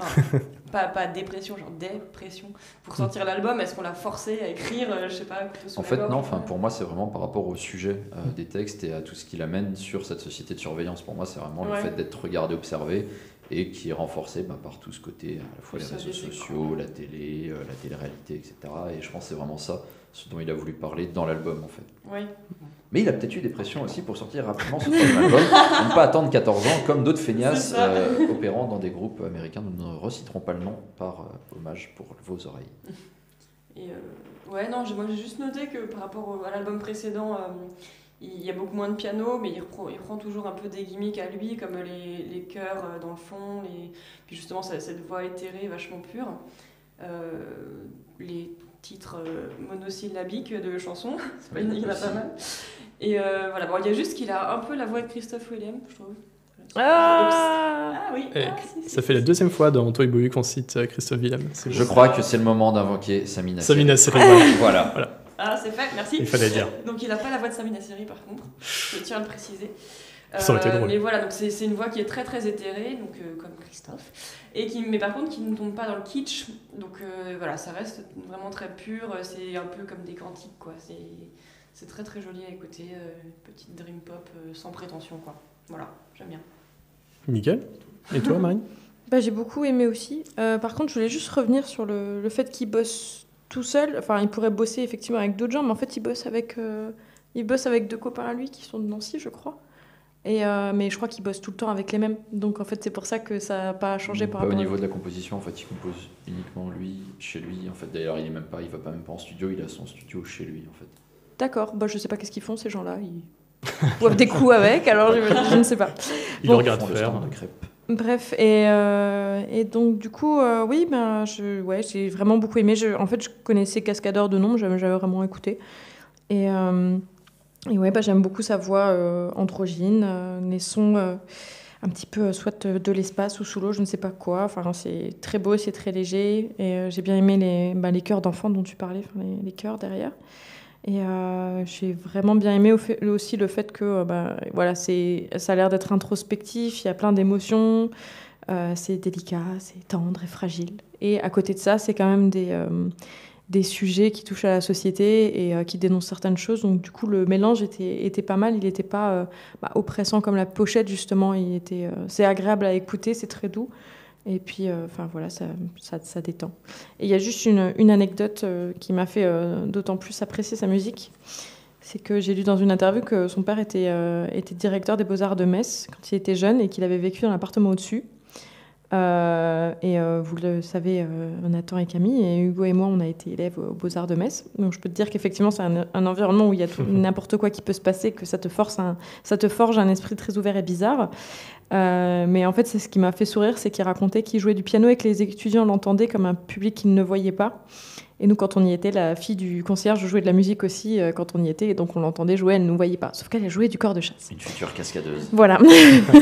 pas pas dépression genre dépression pour sortir l'album? Est-ce qu'on l'a forcé à écrire euh, je sais pas En fait, non, enfin, pour moi, c'est vraiment par rapport au sujet euh, des textes et à tout ce qu'il amène sur cette société de surveillance. Pour moi, c'est vraiment le fait d'être regardé, observé et qui est renforcé bah, par tout ce côté, à la fois Le les réseaux sociaux, la télé, euh, la télé-réalité, etc. Et je pense que c'est vraiment ça, ce dont il a voulu parler dans l'album, en fait. oui Mais il a peut-être eu des pressions aussi pour sortir rapidement son troisième album, et ne pas attendre 14 ans, comme d'autres feignasses euh, opérant dans des groupes américains. Nous ne reciterons pas le nom par euh, hommage pour vos oreilles. Et ouais, non, moi j'ai juste noté que par rapport à l'album précédent, il y a beaucoup moins de piano, mais il reprend, il reprend toujours un peu des gimmicks à lui, comme les, les chœurs euh, dans le fond, les... puis justement cette, voix éthérée vachement pure. Euh, les titres euh, monosyllabiques de chansons, c'est pas- il y en a pas mal. Et euh, voilà, bon, il y a juste qu'il a un peu la voix de Christophe Willem, je trouve. Ah Ah oui, Eh, ah, si, si, Ça fait la deuxième fois dans Toy Boy qu'on cite Christophe Willem. Je crois que c'est le moment d'invoquer Samina. Samina Seri, voilà. Voilà. Ah, c'est fait, merci. Il fallait dire. Donc il n'a pas la voix de Samina Seri par contre, je tiens à le préciser. Ça aurait été Euh, drôle. Mais voilà, donc c'est c'est une voix qui est très très éthérée, donc euh, comme Christophe, et qui, mais par contre qui ne tombe pas dans le kitsch. Donc euh, voilà, ça reste vraiment très pur. C'est un peu comme des cantiques quoi. C'est c'est très très joli à écouter, euh, petite dream pop euh, sans prétention quoi. Voilà, j'aime bien. Miguel Et toi, Marine? Bah, j'ai beaucoup aimé aussi. Euh, par contre, je voulais juste revenir sur le, le fait qu'il bosse tout seul. Enfin, il pourrait bosser effectivement avec d'autres gens, mais en fait, il bosse avec, euh, il bosse avec deux copains à lui qui sont de Nancy, je crois. Et, euh, mais je crois qu'il bosse tout le temps avec les mêmes. Donc, en fait, c'est pour ça que ça n'a pas changé par Pas au rapport à- niveau de la composition, en fait, il compose uniquement lui, chez lui. En fait, d'ailleurs, il est même pas, il va pas même pas en studio, il a son studio chez lui, en fait. D'accord. Bah, je sais pas qu'est-ce qu'ils font, ces gens-là. Ils boivent des coups avec, alors je, je ne sais pas. Il Bon. le regarde Ils font le faire. stand de crêpes. Bref, et, euh, et donc du coup, euh, oui, ben, je, ouais, j'ai vraiment beaucoup aimé. Je, en fait, je connaissais Cascadeur de nom, j'avais vraiment écouté. Et, euh, et ouais, bah, j'aime beaucoup sa voix euh, androgyne, les sons un petit peu soit de, l'espace ou sous l'eau, je ne sais pas quoi. Enfin, c'est très beau, c'est très léger. Et j'ai bien aimé les, bah, les chœurs d'enfants dont tu parlais, les, les chœurs derrière. Et euh, j'ai vraiment bien aimé aussi le fait que euh, bah, voilà, ça a l'air d'être introspectif, il y a plein d'émotions, euh, c'est délicat, c'est tendre et fragile. Et à côté de ça, c'est quand même des, des sujets qui touchent à la société et qui dénoncent certaines choses. Donc du coup, le mélange était, était pas mal, il n'était pas bah, oppressant comme la pochette, justement. Il c'est agréable à écouter, c'est très doux. Et puis, euh, enfin voilà, ça, ça, ça détend. Et il y a juste une, une anecdote euh, qui m'a fait euh, d'autant plus apprécier sa musique. C'est que j'ai lu dans une interview que son père était, était directeur des Beaux-Arts de Metz quand il était jeune et qu'il avait vécu dans l'appartement au-dessus. Euh, et euh, vous le savez, euh, Nathan et Camille, et Hugo et moi, on a été élèves aux Beaux-Arts de Metz. Donc je peux te dire qu'effectivement, c'est un, un environnement où il y a n'importe quoi qui peut se passer, que ça te, force un, ça te forge un esprit très ouvert et bizarre. Euh, mais en fait, c'est ce qui m'a fait sourire, c'est qu'il racontait qu'il jouait du piano et que les étudiants l'entendaient comme un public qu'ils ne voyaient pas. Et nous, quand on y était, la fille du concierge jouait de la musique aussi euh, quand on y était, et donc on l'entendait jouer, elle ne nous voyait pas. Sauf qu'elle a joué du corps de chasse. Une future cascadeuse. Voilà.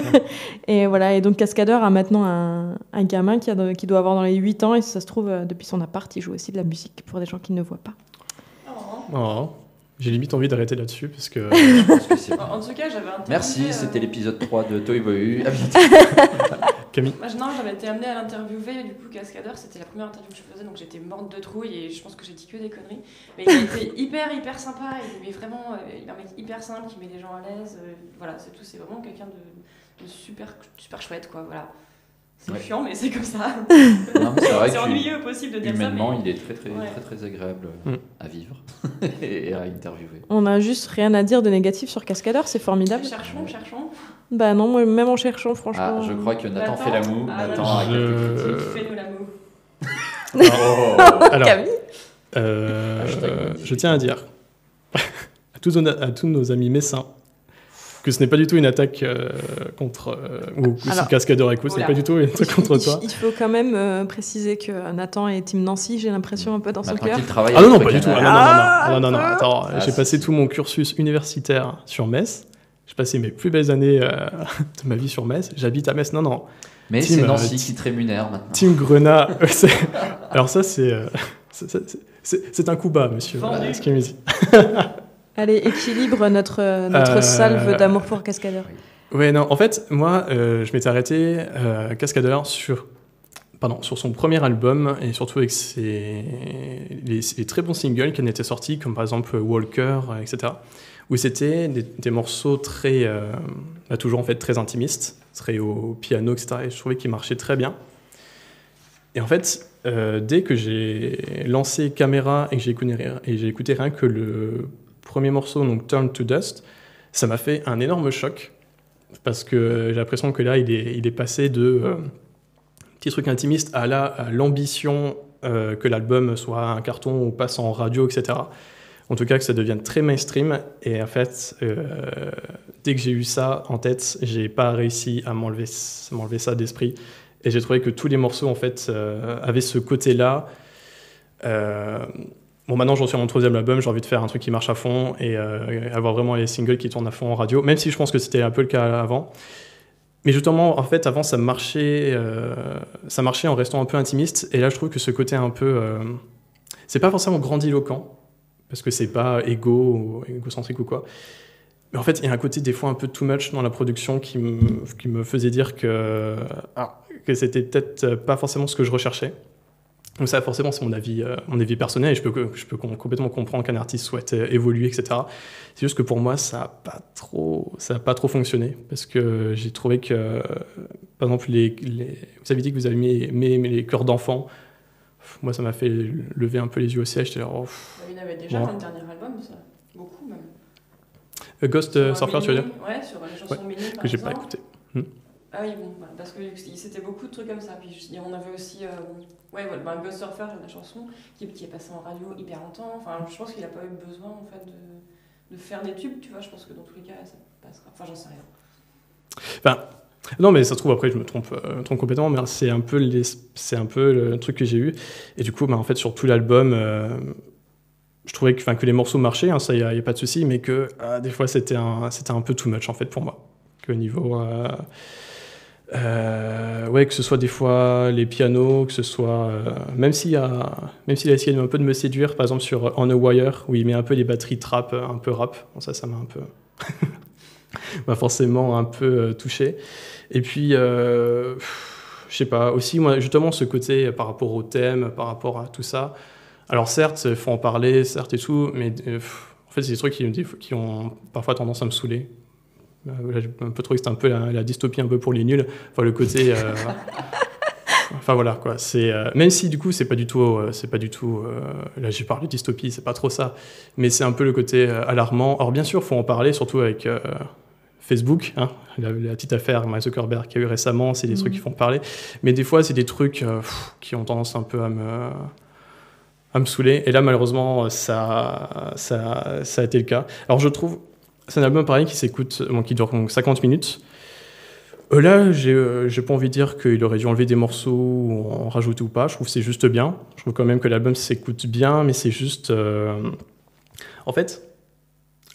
et voilà. Et donc Cascadeur a maintenant un, un gamin qui, a qui doit avoir dans les 8 ans, et si ça se trouve, euh, depuis son appart, il joue aussi de la musique pour des gens qui ne voient pas. Oh. Oh. J'ai limite envie d'arrêter là-dessus parce que Je pense que c'est- En, en tout cas, j'avais interviewé, Merci, euh, c'était l'épisode 3 de Toy Boy. À bientôt. Camille. Non, j'avais été amenée à l'interviewer, du coup, Cascadeur, c'était la première interview que je faisais, donc j'étais morte de trouille et je pense que j'ai dit que des conneries. Mais il était hyper, hyper sympa, il est vraiment, euh, il est un mec hyper simple qui met les gens à l'aise, euh, voilà, c'est tout, c'est vraiment quelqu'un de, de super, super chouette, quoi, voilà. C'est Ouais. chiant, mais c'est comme ça. C'est ennuyeux possible de dire humainement, ça. mais- il est très très, Ouais. très très agréable Mm. à vivre et à interviewer. On n'a juste rien à dire de négatif sur Cascadeur, c'est formidable. Cherchons, cherchons. Bah non, moi, même en cherchant, franchement. Ah, je crois que Nathan Nathan. fait la moue. Ah, Nathan Nathan. Je-. Fais-nous l'amour. Oh. Alors, Camille euh, euh, je tiens à dire à tous, nos, à tous nos amis messins que ce n'est pas du tout une attaque euh, contre. euh, ou Alors- Cascadeur écoute, ce n'est pas du tout une attaque contre il, toi. il faut quand même euh, préciser que Nathan est Team Nancy, j'ai l'impression un peu dans son cœur. Ah non, non, pas du tout. Ah non, non, non, non, non, non, Ah, attends, Ah, j'ai passé tout mon cursus universitaire sur Metz. J'ai passé mes plus belles années euh, de ma vie sur Metz. J'habite à Metz. Non, non. Mais c'est Nancy qui te rémunère maintenant. Team Grenat. euh, Alors ça, c'est, euh, c'est- un coup bas, monsieur. Voilà, ce qu'il me dit. Allez, équilibre notre, notre Euh, salve d'amour pour Cascadeur. Ouais, non, en fait, moi, euh, je m'étais arrêté euh, Cascadeur sur, pardon, sur son premier album et surtout avec ses, les, les très bons singles qui en étaient sortis, comme par exemple Walker, etc., où c'était des, des morceaux très, euh, bah, toujours en fait très intimistes, très au piano, etc., et je trouvais qu'ils marchaient très bien. Et en fait, euh, dès que j'ai lancé Caméra et que j'ai écouté, et j'ai écouté rien que le premier morceau, donc Turn to Dust, ça m'a fait un énorme choc parce que j'ai l'impression que là, il est, passé de euh, petit truc intimiste à l'ambition euh, que l'album soit un carton ou passe en radio, etc. En tout cas, que ça devienne très mainstream. Et en fait, euh, dès que j'ai eu ça en tête, j'ai pas réussi à m'enlever, m'enlever ça d'esprit. Et j'ai trouvé que tous les morceaux, en fait, euh, avaient ce côté-là. Bon, maintenant, j'en suis à mon troisième album, j'ai envie de faire un truc qui marche à fond et euh, avoir vraiment les singles qui tournent à fond en radio, même si je pense que c'était un peu le cas avant. Mais justement, en fait, avant, ça marchait, euh, ça marchait en restant un peu intimiste. Et là, je trouve que ce côté un peu. euh, c'est pas forcément grandiloquent, parce que c'est pas égo ou égocentrique ou quoi. Mais en fait, il y a un côté des fois un peu too much dans la production qui me, qui me faisait dire que, ah, que c'était peut-être pas forcément ce que je recherchais. Donc ça, forcément, c'est mon avis, euh, mon avis personnel et je peux, je peux com- complètement comprendre qu'un artiste souhaite euh, évoluer, etc. C'est juste que pour moi, ça n'a pas trop, ça a pas trop fonctionné parce que j'ai trouvé que, euh, par exemple, les, les- vous avez dit que vous avez mis, mis- mis les chœurs d'enfants. Moi, ça m'a fait lever un peu les yeux au ciel. J'étais là, oh, pff. Il avait déjà Bon. dans le dernier album, ça. Beaucoup même. Euh, Ghost Sur Surfer, tu veux dire Ouais, sur les chansons Mini, par Que j'ai pas écouté. Ah oui, bon, voilà, parce que c'était beaucoup de trucs comme ça. Puis on avait aussi, ouais, voilà, ben, Ghost Surfer, la chanson, qui, qui est passée en radio hyper longtemps. Enfin, je pense qu'il n'a pas eu besoin en fait de, de faire des tubes, tu vois. Je pense que dans tous les cas, ça passera. Enfin, j'en sais rien. Non, mais ça se trouve, après, je me trompe, euh, trompe complètement, mais c'est un, peu les- c'est un peu le truc que j'ai eu. Et du coup, bah, en fait, sur tout l'album, euh, je trouvais que, que les morceaux marchaient, hein, ça, il n'y a, pas de souci, mais que euh, des fois, c'était un, c'était un peu too much, en fait, pour moi. Que niveau. Euh, ouais, que ce soit des fois les pianos, que ce soit. euh, même s'il a, même a essayé un peu de me séduire, par exemple sur On a Wire, où il met un peu les batteries trap, euh, un peu rap, ça, ça m'a un peu. m'a forcément un peu euh, touché. Et puis, je sais pas, aussi, moi, justement, ce côté par rapport au thème, par rapport à tout ça. Alors, certes, il faut en parler, certes et tout, mais en fait, c'est des trucs qui ont parfois tendance à me saouler. Euh, là, j'ai un peu trouvé que c'était un peu la, la dystopie un peu pour les nuls. Enfin, le côté. euh, Enfin voilà quoi, c'est euh, même si du coup c'est pas du tout, euh, c'est pas du tout. euh, là j'ai parlé de dystopie, c'est pas trop ça, mais c'est un peu le côté alarmant. Alors bien sûr, faut en parler, surtout avec Facebook, hein, la, la petite affaire Mark Zuckerberg qu'il y a eu récemment, c'est des trucs qui font parler, mais des fois c'est des trucs pff, qui ont tendance un peu à me à me saouler. Et là malheureusement ça ça ça a été le cas. Alors je trouve c'est un album pareil qui s'écoute, bon, qui dure donc 50 minutes. Euh, là, j'ai euh, pas envie de dire qu'il aurait dû enlever des morceaux ou en rajouter ou pas. Je trouve que c'est juste bien. Je trouve quand même que l'album s'écoute bien, mais c'est juste. euh, En fait,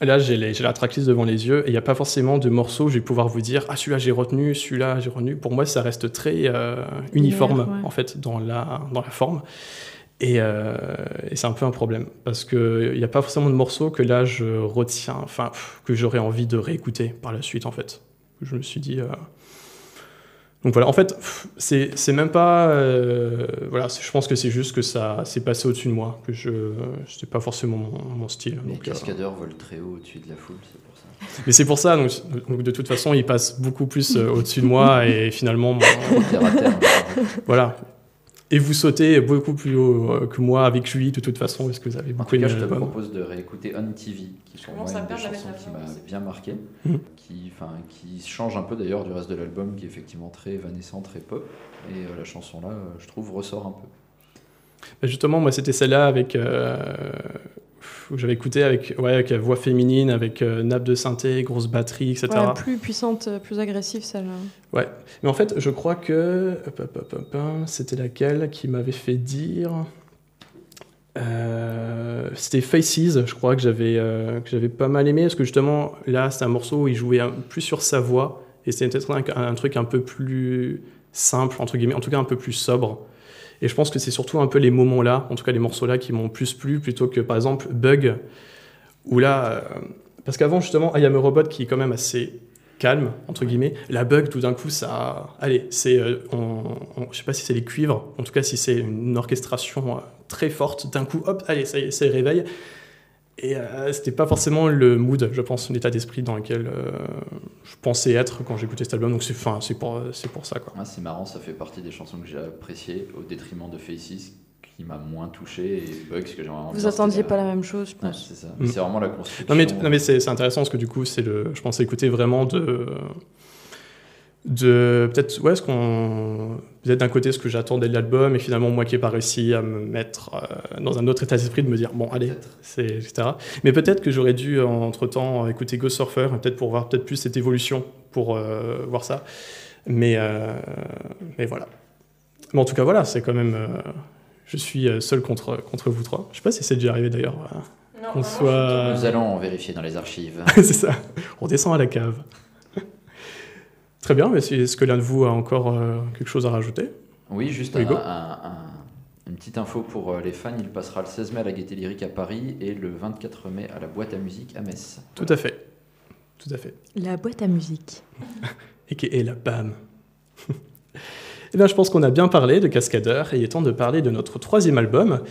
là, j'ai la tracklist devant les yeux et il n'y a pas forcément de morceaux où je vais pouvoir vous dire Ah, celui-là j'ai retenu, celui-là j'ai retenu. Pour moi, ça reste très euh, uniforme, ouais. en fait, dans la, dans la forme. Et, euh, et c'est un peu un problème parce qu'il n'y a pas forcément de morceaux que là je retiens, enfin, que j'aurais envie de réécouter par la suite, en fait. Je me suis dit. euh, donc voilà, en fait, c'est même pas. euh, voilà, je pense que c'est juste que ça s'est passé au-dessus de moi, que je. C'était pas forcément mon, mon style. Les cascadeurs volent très haut au-dessus de la foule, c'est pour ça. mais c'est pour ça, donc, donc de toute façon, il passe beaucoup plus au-dessus de moi et finalement, terre. voilà. Et vous sautez beaucoup plus haut euh, que moi avec lui, de toute façon, parce que vous avez En beaucoup tout cas, aimé je te propose de réécouter On TV, qui pour moi une des chansons qui m'a bien marqué, Mhm. qui, qui change un peu d'ailleurs du reste de l'album, qui est effectivement très évanescent, très pop. Et euh, la chanson là, euh, je trouve, ressort un peu. Bah, Justement, moi, c'était celle-là avec. euh, j'avais écouté avec, ouais, avec la voix féminine, avec euh, nappe de synthé, grosse batterie, etc. Ouais, plus puissante, euh, plus agressive, celle-là. Ouais, mais en fait, je crois que. C'était laquelle qui m'avait fait dire. Euh, c'était Faces, je crois que j'avais euh, que j'avais pas mal aimé parce que justement là c'est un morceau où il jouait un- plus sur sa voix et c'était peut-être un, un truc un peu plus simple entre guillemets, en tout cas un peu plus sobre. Et je pense que c'est surtout un peu les moments là, en tout cas les morceaux là qui m'ont plus plu plutôt que par exemple Bug où là euh, parce qu'avant justement I Am a Robot qui est quand même assez calme entre guillemets, la Bug tout d'un coup ça allez, c'est euh, je sais pas si c'est les cuivres, en tout cas si c'est une orchestration euh, très forte d'un coup hop, allez, ça y est, ça y est, réveille. Et euh, c'était pas forcément le mood, je pense, l'état d'esprit dans lequel euh, je pensais être quand j'écoutais cet album. Donc c'est fin, c'est pour, c'est pour ça quoi. Ah, c'est marrant, ça fait partie des chansons que j'ai appréciées au détriment de Faces qui m'a moins touché et Bugs que j'ai vraiment Vous attendiez pas la- même chose, je Ouais, pense. c'est ça. Mm. C'est vraiment la construction. Non mais, non, mais c'est, c'est intéressant parce que du coup, c'est le, je pensais écouter vraiment de. De peut-être, ouais, ce qu'on. Peut-être d'un côté ce que j'attendais de l'album et finalement moi qui n'ai pas réussi à me mettre euh, dans un autre état d'esprit de me dire bon, allez, c'est, etc. Mais peut-être que j'aurais dû entre temps écouter Ghost Surfer, peut-être pour voir peut-être plus cette évolution, pour euh, voir ça. Mais, euh, mais voilà. Mais en tout cas, voilà, c'est quand même. euh, je suis euh, seul contre, contre vous trois. Je sais pas si c'est déjà arrivé d'ailleurs. euh, Non, Qu'on soit- Nous allons vérifier dans les archives. c'est ça. On descend à la cave. Très bien, mais si- est-ce que l'un de vous a encore euh, quelque chose à rajouter? Oui, juste un- Hugo? un- un- une petite info pour euh, les fans. Il passera le 16 mai à la Gaieté Lyrique à Paris et le 24 mai à la Boîte à musique à Metz. Tout à fait. Tout à fait. La boîte à musique. Et qui est la BAM. Eh bien, je pense qu'on a bien parlé de Cascadeur et il est temps de parler de notre troisième album.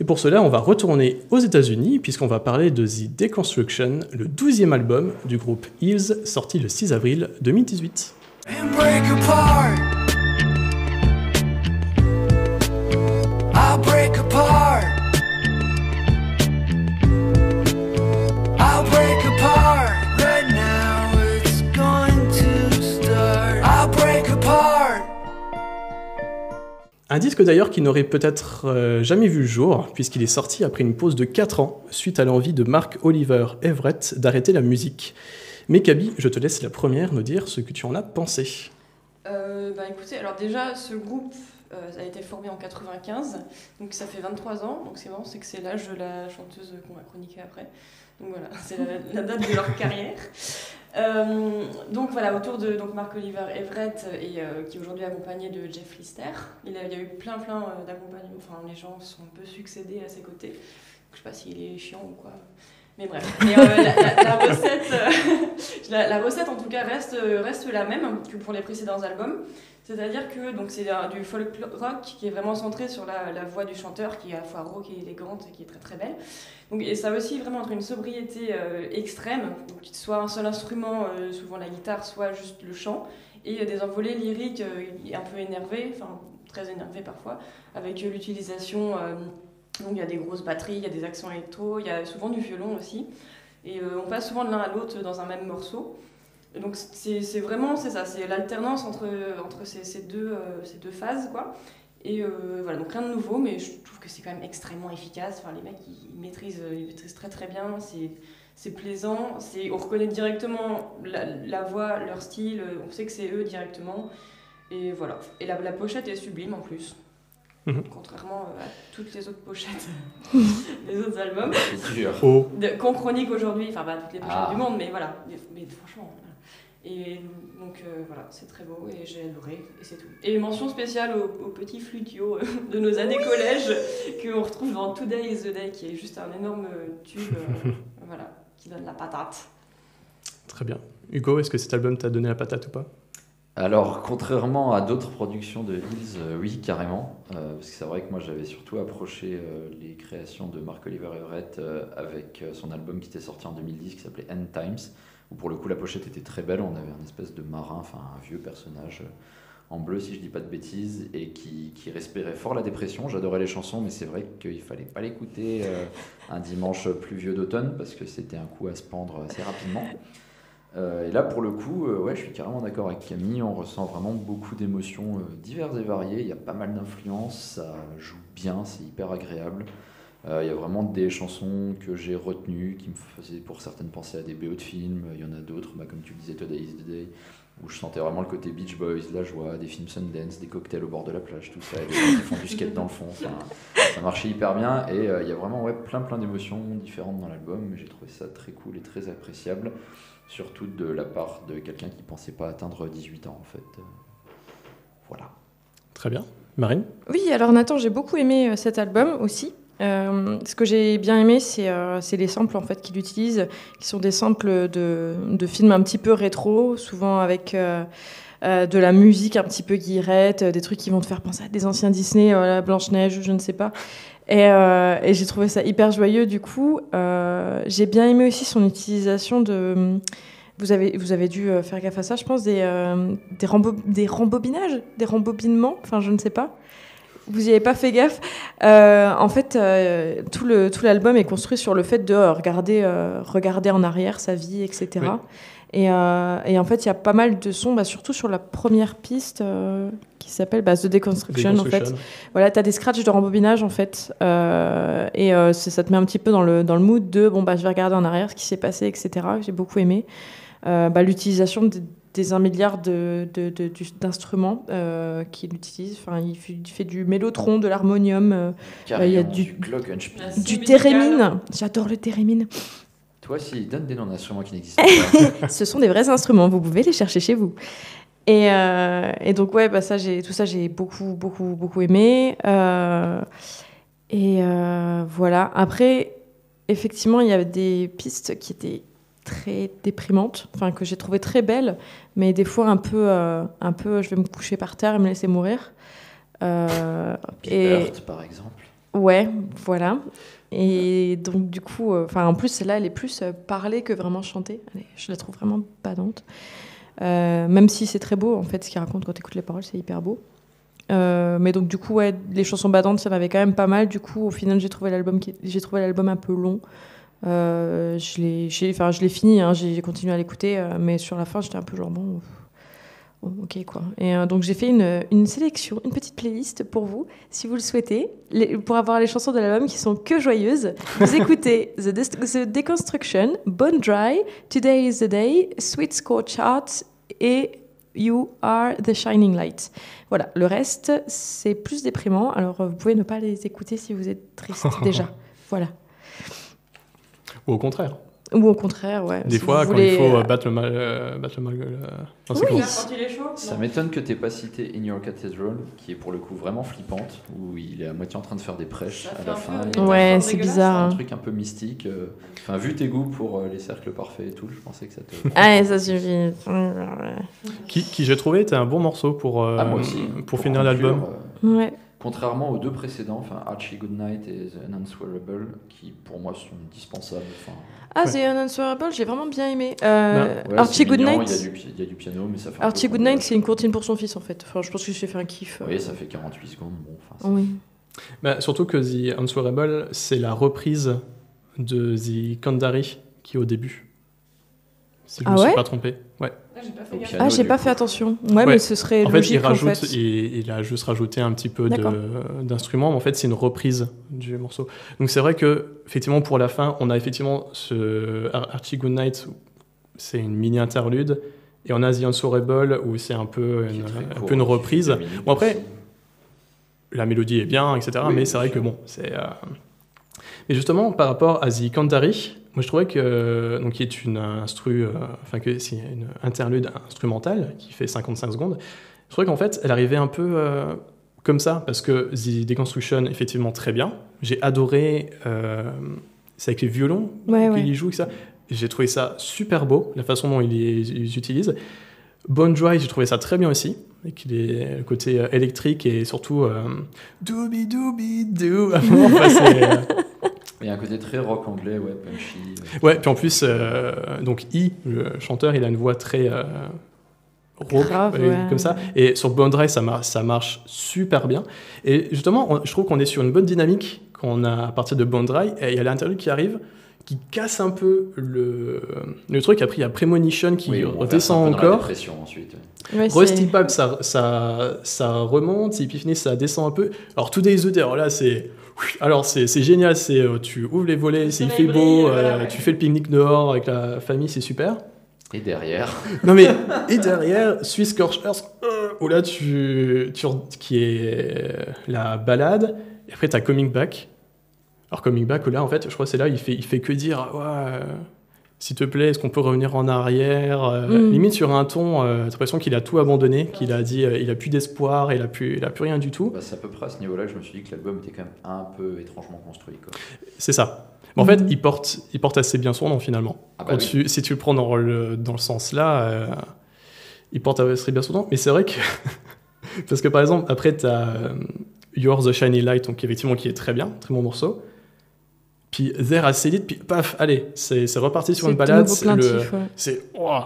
Et pour cela, on va retourner aux États-Unis puisqu'on va parler de The Deconstruction, le douzième album du groupe Hills, sorti le 6 avril 2018. And break apart. I'll break apart. I'll break apart. Right now it's going to start. I'll break apart. Un disque d'ailleurs qui n'aurait peut-être euh, jamais vu le jour, puisqu'il est sorti après une pause de 4 ans, suite à l'envie de Mark Oliver Everett d'arrêter la musique. Mais Kaby, je te laisse la première nous dire ce que tu en as pensé. Euh, bah écoutez, alors déjà, ce groupe euh, a été formé en 95, donc ça fait 23 ans, donc c'est marrant, c'est que c'est l'âge de la chanteuse qu'on va chroniquer après. Donc voilà, c'est la, date de leur carrière. Euh, donc voilà, autour de Marc Oliver Everett, et, qui est aujourd'hui accompagné de Jeff Lister. Il, y a eu plein plein d'accompagnements, enfin les gens sont un peu succédés à ses côtés. Je sais pas s'il est chiant ou quoi. Mais bref, euh, la, recette, euh, la, recette en tout cas reste, reste la même que pour les précédents albums. C'est-à-dire que c'est du folk rock qui est vraiment centré sur la, voix du chanteur qui est à la fois rauque et élégante et qui est très très belle. Donc, et ça aussi vraiment entre une sobriété euh, extrême, donc soit un seul instrument, souvent la guitare, soit juste le chant, et des envolées lyriques un peu énervées, enfin très énervées parfois, avec l'utilisation, donc il y a des grosses batteries, il y a des accents électro, il y a souvent du violon aussi, et euh, on passe souvent de l'un à l'autre dans un même morceau. Donc c'est vraiment ça, c'est l'alternance entre, entre ces, ces deux, euh, ces deux phases quoi. Et euh, voilà, donc rien de nouveau, mais je trouve que c'est quand même extrêmement efficace. Enfin, les mecs, ils, maîtrisent, ils maîtrisent très très bien. C'est, plaisant. On reconnaît directement la, la voix, leur style. On sait que c'est eux directement. Et voilà. Et la, la pochette est sublime en plus. Mhm. Contrairement euh, à toutes les autres pochettes des autres albums. C'est dur. Oh, qu'on chronique aujourd'hui, enfin pas toutes les pochettes Ah. du monde, mais voilà, mais, franchement. voilà. Et donc euh, voilà, c'est très beau et j'ai adoré et c'est tout. Et mention spéciale au, au petit flutio euh, de nos années collège qu'on retrouve dans Today is the Day qui est juste un énorme tube, euh, voilà, qui donne la patate. très bien. Hugo, est-ce que cet album t'a donné la patate ou pas? Alors, contrairement à d'autres productions de Hills, euh, oui, carrément. Euh, parce que c'est vrai que moi, j'avais surtout approché euh, les créations de Mark Oliver Everett avec son album qui était sorti en 2010 qui s'appelait End Times, où pour le coup, la pochette était très belle. On avait un espèce de marin, enfin un vieux personnage en bleu, si je dis pas de bêtises, et qui, qui respirait fort la dépression. J'adorais les chansons, mais c'est vrai qu'il fallait pas l'écouter un dimanche pluvieux d'automne parce que c'était un coup à se pendre assez rapidement. Euh, et là, pour le coup, euh, ouais, je suis carrément d'accord avec Camille. On ressent vraiment beaucoup d'émotions euh, diverses et variées. Il y a pas mal d'influences. Ça joue bien, c'est hyper agréable. Il y a vraiment des chansons que j'ai retenues, qui me faisaient pour certaines penser à des BO de films. Il y en a d'autres, bah, comme tu le disais, Today is the Day, où je sentais vraiment le côté Beach Boys, la joie, des films Sundance, des cocktails au bord de la plage, tout ça, des gens qui font du skate dans le fond. Ça marchait hyper bien et il y a vraiment ouais, plein plein d'émotions différentes dans l'album. J'ai trouvé ça très cool et très appréciable, surtout de la part de quelqu'un qui pensait pas atteindre 18 ans en fait. Voilà. Très bien. Marine? Oui, alors Nathan, j'ai beaucoup aimé euh, cet album aussi. Euh, ce que j'ai bien aimé, c'est euh, c'est les samples en fait qu'il utilise, qui sont des samples de, de films un petit peu rétro, souvent avec euh, euh, de la musique un petit peu guirette, des trucs qui vont te faire penser à des anciens Disney, euh, Blanche Neige, je ne sais pas. Et, euh, et j'ai trouvé ça hyper joyeux du coup. Euh, j'ai bien aimé aussi son utilisation de vous avez, vous avez dû euh, faire gaffe à ça, je pense, des, euh, des, rembo- des rembobinages, des rembobinements, enfin je ne sais pas. Vous n'y avez pas fait gaffe. En fait, tout le tout l'album est construit sur le fait de regarder, regarder en arrière sa vie, etc. Et, euh, et en fait, il y a pas mal de sons, bah, surtout sur la première piste euh, qui s'appelle bah, The Deconstruction, en fait. Voilà, tu as des scratchs de rembobinage en fait. Euh, et euh, ça te met un petit peu dans le, dans le mood de bon, bah, je vais regarder en arrière ce qui s'est passé, etc. J'ai beaucoup aimé. Euh, bah, L'utilisation des, des un milliard de- de- de- du- d'instruments euh, qu'il utilise. Enfin, il, fait, il fait du mélotron, de l'harmonium, euh, il y a du- du musical. thérémine. J'adore le thérémine. Toi, des noms d'instruments qui n'existent pas. Ce sont des vrais instruments, vous pouvez les chercher chez vous. Et, euh, et donc ouais, bah ça, tout ça, j'ai beaucoup, beaucoup, beaucoup aimé. Euh, et euh, voilà. Après, effectivement, il y avait des pistes qui étaient très déprimantes, enfin que j'ai trouvé très belles, mais des fois un peu, un peu, je vais me coucher par terre et me laisser mourir. Et par exemple. Ouais, voilà. Et donc, du coup, euh, enfin, en plus, celle-là, elle est plus euh, parlée que vraiment chantée. Je la trouve vraiment badante. Euh, même si c'est très beau, en fait, ce qu'il raconte quand tu écoutes les paroles, c'est hyper beau. Mais donc, du coup, ouais, les chansons badantes, ça m'avait quand même pas mal. Du coup, au final, j'ai trouvé l'album j'ai trouvé l'album un peu long. Euh, je l'ai enfin, je l'ai fini, hein, j'ai continué à l'écouter, mais sur la fin, j'étais un peu genre, bon, Bon, ok quoi. Et euh, donc j'ai fait une, une sélection, une petite playlist pour vous, si vous le souhaitez, les- pour avoir les chansons de l'album qui sont que joyeuses. Vous écoutez The, The Deconstruction, Bone Dry, Today is the Day, Sweet Scorch Heart et You Are the Shining Light. Voilà, le reste c'est plus déprimant, alors euh, vous pouvez ne pas les écouter si vous êtes triste déjà. Voilà. Ou au contraire. Ou au contraire, ouais. Des si fois, quand voulez, il faut euh, euh, battre le mal, euh, battre le mal euh, dans Oui. courses. Quand il est chaud Ça m'étonne que tu pas cité In Your Cathedral, qui est pour le coup vraiment flippante, où il est à moitié en train de faire des prêches à la fin. Ouais, c'est dégueulasse. bizarre. un hein. truc un peu mystique. euh, Enfin, vu tes goûts pour euh, les cercles parfaits et tout, je pensais que ça te. Ah, ça suffit. Qui, qui j'ai trouvé était un bon morceau pour, euh, Ah, moi aussi. pour finir l'album. euh, Ouais. Contrairement aux deux précédents, enfin Archie Goodnight et The Unanswerable, qui pour moi sont indispensables. Enfin, Ah, Ouais. The Unanswerable, j'ai vraiment bien aimé. Euh, ouais, Archie Goodnight. Il y, a du, pi- il y a du piano, mais ça fait. Archie Goodnight, c'est une comptine pour son fils en fait. Enfin, je pense que j'ai fait un kiff. euh. Oui, ça fait 48 secondes. Bon, enfin, c'est- Oui. Bah, surtout que The Unswearable, c'est la reprise de The Kandari qui est au début. Si je Ah me suis pas trompé. Ouais. Ah, j'ai pas fait gaffe. Ah, j'ai pas fait attention. Ouais, Ouais. mais ce serait En fait, logique il rajoute, en fait. il, il a juste rajouté un petit peu d'instruments, mais en fait, c'est une reprise du morceau. Donc c'est vrai que, effectivement, pour la fin, on a effectivement ce Ar- Archie Goodnight, c'est une mini interlude, et on a The Unsurable où c'est un peu une, un court, peu une fait reprise. Bon, après, la mélodie est bien, etc. Oui, mais c'est vrai sûr. que bon, c'est. euh, Mais justement, par rapport à The Kandari, moi je trouvais que donc qui est une instru, euh, enfin que c'est une interlude instrumentale qui fait 55 secondes. Je trouvais qu'en fait, elle arrivait un peu euh, comme ça parce que The Deconstruction effectivement très bien. J'ai adoré. euh, c'est avec les violons Ouais, qu'il ouais. joue ça. J'ai trouvé ça super beau, la façon dont ils ils utilisent. Bone Dry, j'ai trouvé ça très bien aussi, avec les, le côté euh, électrique et surtout euh, dooby dooby doo. Enfin, euh, Il y a un côté très rock anglais, ouais, punchy. euh, ouais, puis en plus, euh, donc I, le chanteur, il a une voix très euh, Grave, euh, ouais. comme ça. Et sur Bone Dry, ça, mar- ça marche super bien. Et justement, on- je trouve qu'on est sur une bonne dynamique quand on a à partir de Bone Dry, et il y a l'interlude qui arrive, qui casse un peu le, le truc. Après, il y a Premonition qui Oui, redescend encore. ensuite. Ouais, Rusty Pipe, ça, ça, ça remonte, Epiphany, ça descend un peu. Alors, Today's the Day, alors là, c'est. Alors, c'est c'est génial, c'est euh, tu ouvres les volets, c'est il fait beau, euh, ouais. tu fais le pique-nique dehors avec la famille, c'est super. Et derrière, Non mais, et derrière, Swiss Scorchers, euh, où là, tu, tu, qui est la balade, et après, t'as Coming Back. Alors, Coming Back, là, en fait, je crois que c'est là, il fait, il fait que dire, ouais, euh, s'il te plaît, est-ce qu'on peut revenir en arrière Euh, Mm. Limite sur un ton, euh, t'as l'impression qu'il a tout abandonné, qu'il a dit, euh, il a plus d'espoir, il a plus, il a plus rien du tout. bah, c'est à peu près à ce niveau-là que je me suis dit que l'album était quand même un peu étrangement construit. Quoi. C'est ça. Mais en Mhm. fait, il porte, il porte assez bien son nom, finalement. Ah bah Quand oui. tu- si tu le prends dans le, dans le sens là, euh, il porte assez bien son nom. Mais c'est vrai que. Parce que par exemple, après, tu as You're the Shiny Light, donc effectivement, qui est très bien, très bon morceau. Puis There assez vite, puis paf, allez, c'est reparti sur une de balade. c'est ouais.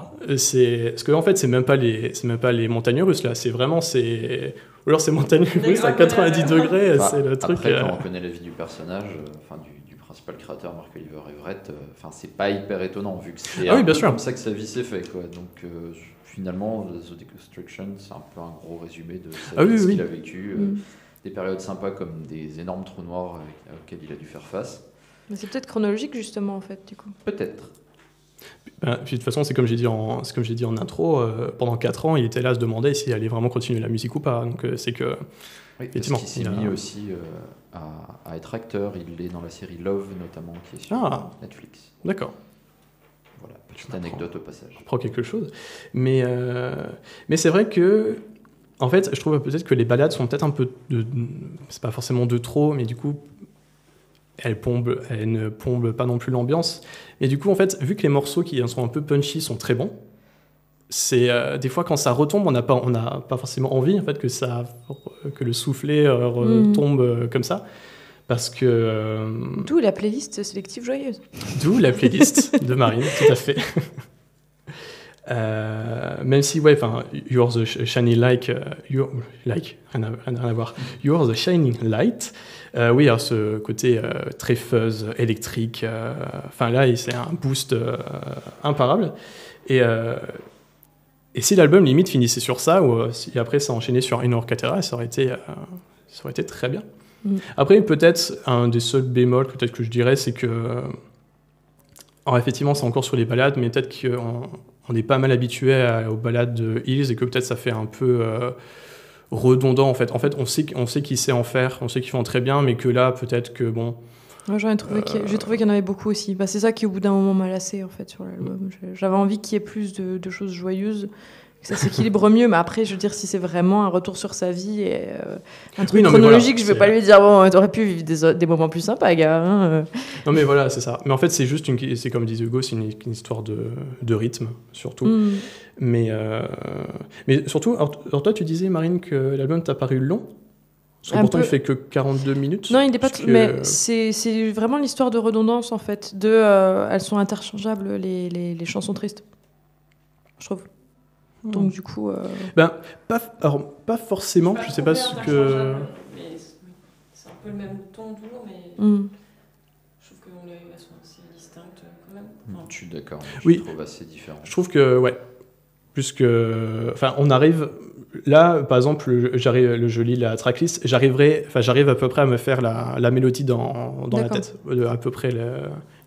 Parce que en fait, c'est même, pas les- c'est même pas les montagnes russes, là. C'est vraiment. c'est Ou alors c'est montagnes russes à 90 degrés, Bah, c'est le truc. Après, euh, quand on connaît la vie du personnage, euh, enfin du, du principal créateur, Marc-Oliver Everett, euh, enfin c'est pas hyper étonnant vu que c'est Ah oui, un bien peu sûr. comme ça que sa vie s'est fait. Quoi. Donc euh, finalement, The Deconstruction, c'est un peu un gros résumé de sa Ah vie, oui, ce oui. qu'il a vécu. euh, Mm. Des périodes sympas comme des énormes trous noirs avec- auxquels il a dû faire face. Mais c'est peut-être chronologique justement en fait du coup. Peut-être. Ben, puis de toute façon, c'est comme j'ai dit en, c'est comme j'ai dit en intro, euh, pendant 4 ans, il était là à se demander s'il allait vraiment continuer la musique ou pas. Donc euh, c'est que Oui, parce Effectivement, qu'il s'est a- mis aussi euh, à, à être acteur. Il est dans la série Love notamment, qui est sur Ah. Netflix. d'accord, Voilà, petite anecdote au passage. je prends quelque chose. Mais euh, mais c'est vrai que en fait, je trouve peut-être que les balades sont peut-être un peu de, c'est pas forcément de trop, mais du coup pompent, elles ne pompent pas non plus l'ambiance. Et du coup, en fait, vu que les morceaux qui sont un peu punchy sont très bons, c'est euh, des fois quand ça retombe, on n'a pas, on pas forcément envie en fait que ça, que le soufflet euh, retombe euh, comme ça, parce que euh, D'où la playlist sélective joyeuse. D'où la playlist de Marine, tout à fait. Euh, même si, ouais, enfin, You're the sh- Shiny Like, you're, like, rien à, rien à voir. You're the Shining Light. Euh, oui, alors ce côté euh, très fuzz, électrique. euh, Enfin, là, c'est un boost euh, imparable. Et, euh, et si l'album limite finissait sur ça, ou si après ça enchaînait sur Inor Catera, ça aurait été, ça aurait été très bien. Mm. Après, peut-être un des seuls bémols, peut-être que je dirais, c'est que alors effectivement, c'est encore sur les balades, mais peut-être qu'on on est pas mal habitué aux balades de Hills et que peut-être ça fait un peu euh, redondant en fait. En fait, on sait, on sait qu'ils sait en faire, on sait qu'ils font très bien, mais que là, peut-être que bon, Moi, j'en ai trouvé j'ai trouvé qu'il y en avait beaucoup aussi. Bah, c'est ça qui, au bout d'un moment, m'a lassé en fait sur l'album. J'ai- J'avais envie qu'il y ait plus de, de choses joyeuses, ça s'équilibre mieux. Mais après, je veux dire, si c'est vraiment un retour sur sa vie et euh, un truc Oui, non, chronologique, voilà, je vais pas lui dire bon, t'aurais pu vivre des, des moments plus sympas, gars. hein, euh. non mais voilà, c'est ça. Mais en fait, c'est juste une, c'est comme disait Hugo, c'est une, une histoire de, de rythme surtout. Mm. Mais euh, mais surtout, alors, alors toi, tu disais Marine que l'album t'a paru long. Parce que pourtant, peu. il fait que 42 minutes. Non, il n'est pas. que- Mais c'est c'est vraiment l'histoire de redondance en fait. De, euh, elles sont interchangeables les, les, les chansons tristes. Je trouve. Donc du coup. euh, Ben, pas, alors, pas forcément, je sais pas ce que. C'est un peu le même ton toujours, mais mm. je trouve qu'elles sont assez distinctes euh, quand même. Enfin, Je suis d'accord. Je Oui. trouve assez différent. Je trouve que, ouais. Puisque. Enfin, on arrive. Là, par exemple, le- j'arrive, je lis la tracklist, j'arriverai, enfin, j'arrive à peu près à me faire la, la mélodie dans, dans la tête, à peu près le-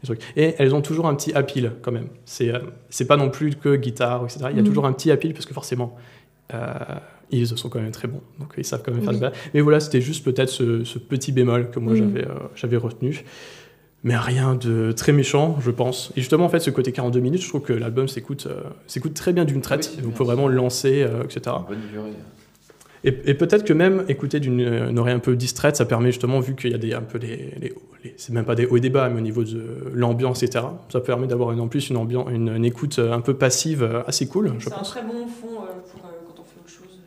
trucs. Et elles ont toujours un petit appeal quand même. C'est, euh, c'est pas non plus que guitare, etc. Il y a Mhm. toujours un petit appeal parce que forcément, euh, ils sont quand même très bons, donc ils savent quand même faire Oui. des balades. Mais voilà, c'était juste peut-être ce, ce petit bémol que moi j'avais, euh, j'avais retenu. Mais rien de très méchant, je pense. Et justement, en fait, ce côté 42 minutes, je trouve que l'album s'écoute, euh, s'écoute très bien d'une traite. Oui, donc, bien, faut vraiment le lancer, euh, etc. Une bonne durée. Et, et peut-être que même écouter d'une une oreille un peu distraite, ça permet justement, vu qu'il y a des, un peu les, les- les- c'est même pas des hauts et des bas, mais au niveau de l'ambiance, etc., ça permet d'avoir en plus une, ambiance, une, une écoute euh, un peu passive euh, assez cool, C'est un pense. très bon fond euh, pour quand on fait autre chose.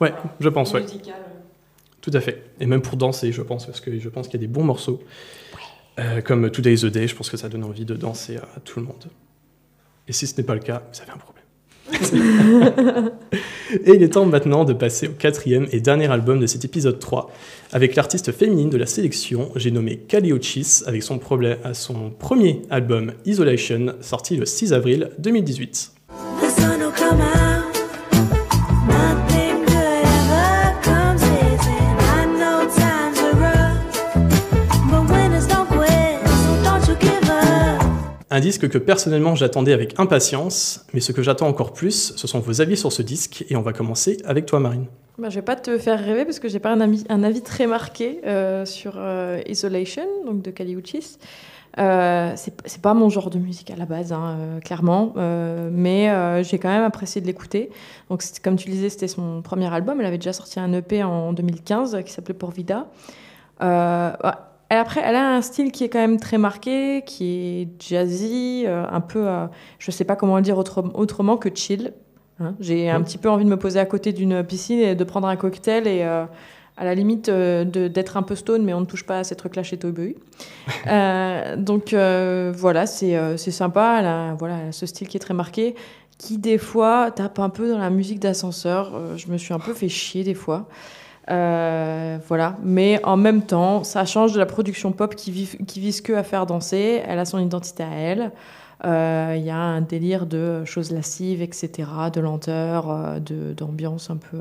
Ouais, voilà, je pense, ouais. musical. Tout à fait. Et même pour danser, je pense, parce que je pense qu'il y a des bons morceaux. Euh, comme Today's the Day, je pense que ça donne envie de danser à tout le monde. Et si ce n'est pas le cas, vous avez un problème. Et il est temps maintenant de passer au quatrième et dernier album de cet épisode 3, avec l'artiste féminine de la sélection, j'ai nommé Kali Uchis, avec son, problème, à son premier album Isolation, sorti le 6 avril 2018. The sun will come out. Disque que personnellement j'attendais avec impatience, mais ce que j'attends encore plus, ce sont vos avis sur ce disque, et on va commencer avec toi Marine. Bah, je vais pas te faire rêver parce que j'ai pas un avis, un avis très marqué euh, sur euh, Isolation, donc de Kali Uchis. Euh, c'est pas mon genre de musique à la base, hein, clairement, mais j'ai quand même apprécié de l'écouter. Donc, comme tu le disais, c'était son premier album. Elle avait déjà sorti un EP en 2015 qui s'appelait Pour Vida. Et après, elle a un style qui est quand même très marqué, qui est jazzy, euh, un peu, euh, je sais pas comment le dire autre- autrement que chill. hein. J'ai un petit peu envie de me poser à côté d'une piscine et de prendre un cocktail et euh, à la limite d'être un peu stone, mais on ne touche pas à ces trucs-là chez Toy donc voilà, c'est sympa. Elle a, voilà, elle a ce style qui est très marqué, qui des fois tape un peu dans la musique d'ascenseur. Je me suis un peu fait chier des fois. Euh, voilà, mais en même temps, ça change de la production pop qui, vise- qui vise que à faire danser. Elle a son identité à elle. Euh, Il y a un délire de choses lascives, etc., de lenteur, euh, de- d'ambiance un peu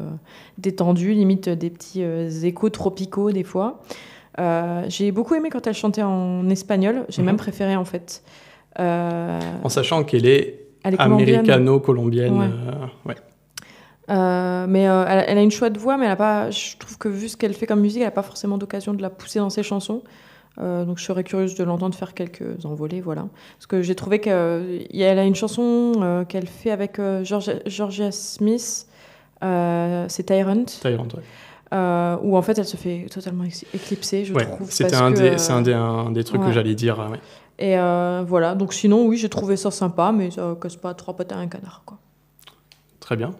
détendue, limite des petits échos tropicaux des fois. Euh, J'ai beaucoup aimé quand elle chantait en espagnol. J'ai Mhm. même préféré en fait. En sachant qu'elle est, américano-colombienne. Ouais. ouais. Euh, mais euh, elle, elle a une chouette voix, mais elle a pas. Je trouve que vu ce qu'elle fait comme musique, elle n'a pas forcément d'occasion de la pousser dans ses chansons. Euh, donc je serais curieuse de l'entendre faire quelques envolées, voilà. Parce que j'ai trouvé qu'elle a une chanson qu'elle fait avec Georgia, Georgia Smith, c'est Tyrant, Thaïlande, ouais. euh, où en fait elle se fait totalement éclipser, je Ouais, trouve. C'était un, des- euh, c'est un des, un des trucs que j'allais dire. ouais. Et euh, voilà, donc sinon, oui, j'ai trouvé ça sympa, mais ça casse pas trois pattes à un canard, quoi. Très bien.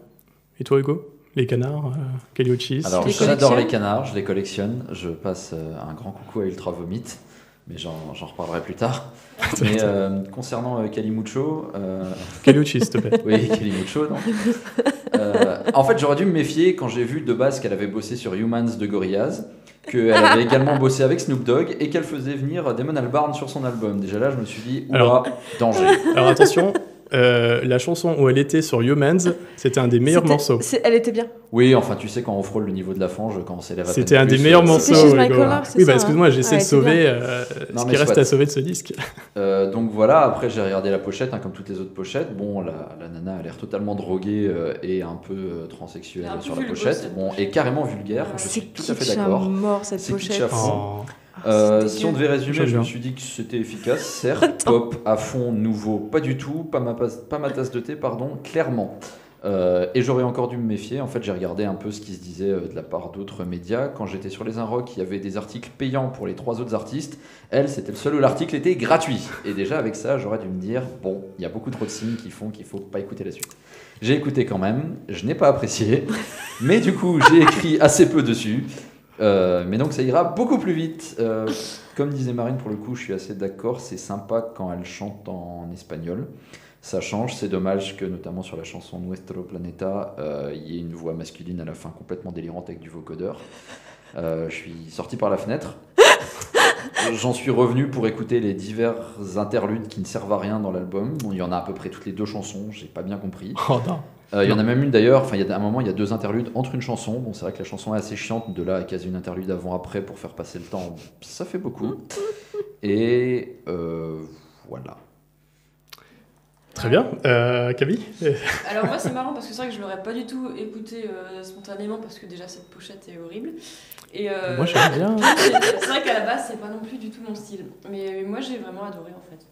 Et toi Hugo? Les canards euh, Kelly Uchis Alors j'adore les canards, je les collectionne. Je passe euh, un grand coucou à Ultra Vomit, mais j'en reparlerai plus tard. mais euh, concernant euh, Calimucho, euh, Kelly Uchis, s'il te plaît. oui Calimucho, non. Euh, en fait, j'aurais dû me méfier quand j'ai vu de base qu'elle avait bossé sur Humans de Gorillaz, qu'elle avait également bossé avec Snoop Dogg et qu'elle faisait venir Damon Albarn sur son album. Déjà là, je me suis dit, oula, danger. Alors attention, euh, la chanson où elle était sur Humans, c'était un des meilleurs morceaux. c'est- Elle était bien. Oui, enfin, tu sais, quand on frôle le niveau de la fange, quand on s'élève à C'était un des meilleurs euh, morceaux. C'est Oui, bah ça, excuse-moi, hein j'essaie Ouais, de c'est sauver euh, Non, ce qui reste soit. à sauver de ce disque. Euh, donc voilà, après j'ai regardé la pochette, hein, comme toutes les autres pochettes. Bon, la, la nana a l'air totalement droguée euh, et un peu euh, transsexuelle peu sur la pochette. Bon, et carrément vulgaire, je C'est suis tout à fait d'accord. mort, cette C'est pochette. Oh. Euh, si on devait résumer, je me suis dit que c'était efficace, certes, pop à fond, nouveau, pas du tout, pas ma, pas, pas ma tasse de thé, pardon, clairement. Euh, et j'aurais encore dû me méfier. En fait, j'ai regardé un peu ce qui se disait euh, de la part d'autres médias. Quand j'étais sur les Inrock, il y avait des articles payants pour les trois autres artistes. Elle, c'était le seul où l'article était gratuit. Et déjà, avec ça, j'aurais dû me dire bon, il y a beaucoup trop de signes qui font qu'il faut pas écouter la suite. J'ai écouté quand même, je n'ai pas apprécié, mais du coup, j'ai écrit assez peu dessus. Euh, mais donc ça ira beaucoup plus vite. Euh, comme disait Marine, pour le coup, je suis assez d'accord. C'est sympa quand elle chante en espagnol. Ça change. C'est dommage que, notamment sur la chanson Nuestro Planeta, euh, il y ait une voix masculine à la fin complètement délirante avec du vocodeur. Je suis sorti par la fenêtre. J'en suis revenu pour écouter les divers interludes qui ne servent à rien dans l'album. Il y en a à peu près toutes les deux chansons, j'ai pas bien compris. Oh, non. Euh, il y en a même une d'ailleurs, enfin il y a un moment il y a deux interludes entre une chanson. Bon c'est vrai que la chanson est assez chiante, de là à quasi une interlude avant-après pour faire passer le temps, ça fait beaucoup. Et euh, voilà. Très bien. Euh, Camille? Alors moi c'est marrant parce que c'est vrai que je l'aurais pas du tout écouté euh, spontanément parce que déjà cette pochette est horrible. Et euh, Moi j'aime bien. c'est vrai qu'à la base c'est pas non plus du tout mon style. Mais moi j'ai vraiment adoré en fait.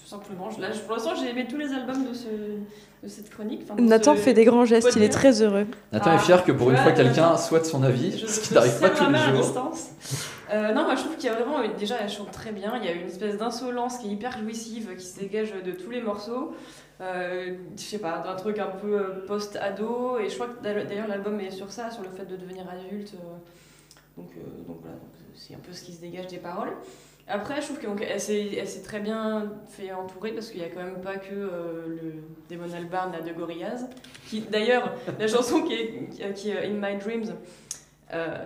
Tout simplement, je- là je- pour l'instant j'ai aimé tous les albums de, ce, de cette chronique. enfin, de Nathan ce- fait des grands gestes, il est très heureux. Nathan Ah, est fier que pour une tu fois quelqu'un de son avis, Je ce qui n'arrive pas tous les jours. distance. Euh, non, moi je trouve qu'il y a vraiment, euh, déjà elle chante très bien, il y a une espèce d'insolence qui est hyper jouissive, qui se dégage de tous les morceaux. Euh, je sais pas, d'un truc un peu euh, post-ado, et je crois que d'ailleurs l'album est sur ça, sur le fait de devenir adulte. euh, donc, euh, donc voilà, donc c'est un peu ce qui se dégage des paroles. Après, je trouve qu'elle s'est très bien fait entourer parce qu'il n'y a quand même pas que euh, le Damon Albarn là, de Gorillaz. Qui, d'ailleurs, la chanson qui est, qui, qui est In My Dreams, euh,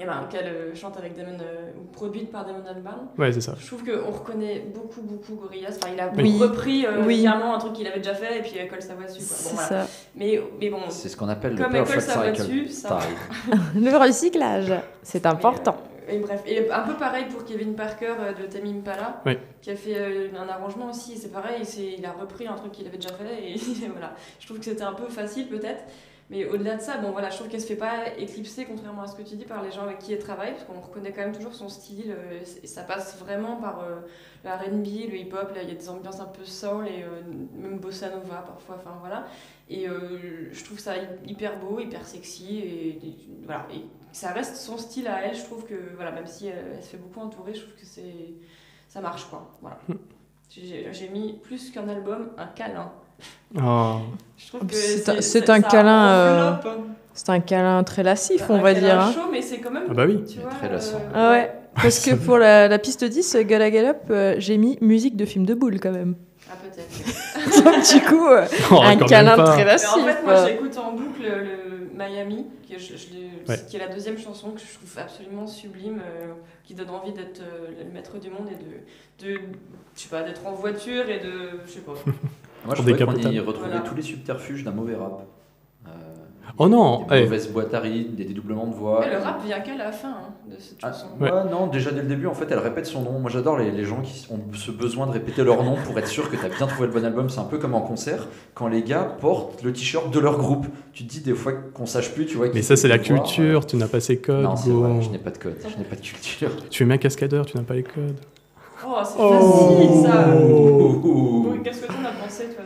eh ben, qu'elle euh, chante avec Damon, euh, ou produite par Damon Albarn, Ouais, c'est ça. je trouve qu'on reconnaît beaucoup, beaucoup Gorillaz. Enfin, il a Oui. repris euh, Oui. clairement un truc qu'il avait déjà fait et puis elle colle sa voix dessus. Quoi. Bon, voilà. ça. mais, mais bon, C'est ce qu'on appelle le Comme elle colle perfect sa voix cycle. dessus, ça. Le recyclage, c'est important. Et, bref, et un peu pareil pour Kevin Parker euh, de Tame Impala, Oui. qui a fait euh, un arrangement aussi. C'est pareil, il a repris un truc qu'il avait déjà fait et voilà. Je trouve que c'était un peu facile peut-être. Mais au-delà de ça, bon voilà, je trouve qu'elle se fait pas éclipser, contrairement à ce que tu dis, par les gens avec qui elle travaille, parce qu'on reconnaît quand même toujours son style, euh, et ça passe vraiment par euh, le R&B, le hip-hop, là il y a des ambiances un peu soul et euh, même bossa nova parfois, enfin voilà. Et je trouve ça hyper beau, hyper sexy, et, et voilà. Et ça reste son style à elle, je trouve que, voilà, même si elle, elle se fait beaucoup entourer, je trouve que c'est ça marche quoi. Voilà. J'ai j'ai mis plus qu'un album, un câlin. Oh. Je trouve que C'est un- c'est un câlin, euh, C'est un câlin très lassif, on va dire. hein. chaud, mais c'est quand même. Ah bah oui. Tu vois, très lassant. euh, Ah ouais, parce que pour la, la piste 10, Gotta Get Up, euh, j'ai mis musique de film de boule quand même. Ah, peut-être. Donc du coup, euh, Oh, un câlin pas. très Mais lassif. en fait, moi, euh. j'écoute en boucle le Miami, qui est, je- je Ouais. qui est la deuxième chanson que je trouve absolument sublime, euh, qui donne envie d'être euh, le maître du monde et de, de je sais pas, d'être en voiture et de, je sais pas. Moi, je trouvais qu'on y retrouvait Voilà. tous les subterfuges d'un mauvais rap. Oh non, Des eh. mauvaises boîtes à rythme, des dédoublements de voix. Mais le rap vient qu'à la fin hein, de cette Ah, chanson. Ouais. ouais, non, déjà dès le début, en fait, elle répète son nom. Moi, j'adore les, les gens qui ont ce besoin de répéter leur nom pour être sûr que tu as bien trouvé le bon album. C'est un peu comme en concert, quand les gars portent le t-shirt de leur groupe. Tu te dis des fois qu'on sache plus, tu vois. Mais ça, c'est la voir. culture, tu n'as pas ces codes. Non, c'est vrai, je n'ai pas de code, je n'ai pas de culture. Tu es même cascadeur, tu n'as pas les codes. Oh, c'est Oh. facile ça. Donc, Qu'est-ce que tu en as pensé, toi,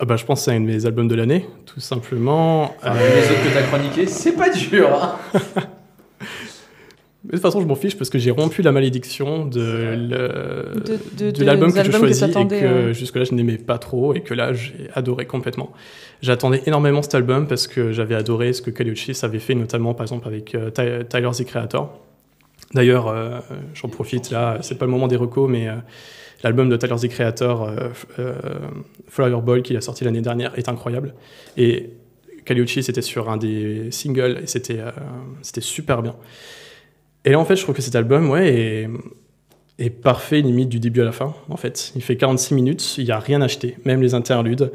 Ah bah, je pense que c'est un de mes albums de l'année, tout simplement. Enfin, Euh, les autres que tu as chroniqués, c'est pas dur. hein. De toute façon, je m'en fiche parce que j'ai rompu la malédiction de, le- De- de- de de- l'album que je albums que choisis et t'attendais, que euh. jusque-là je n'aimais pas trop et que là j'ai adoré complètement. J'attendais énormément cet album parce que j'avais adoré ce que Kali Uchis avait fait, notamment par exemple avec euh, Ty- Tyler the Creator. D'ailleurs, euh, j'en profite là, c'est pas le moment des recos, mais euh, l'album de Tyler the Creator, euh, euh, Fireball, qu'il a sorti l'année dernière, est incroyable. Et Kali Uchis était sur un des singles et c'était euh, c'était super bien. Et là, en fait, je trouve que cet album, ouais, est, est parfait, limite du début à la fin, en fait. Il fait 46 minutes, il n'y a rien acheté, même les interludes.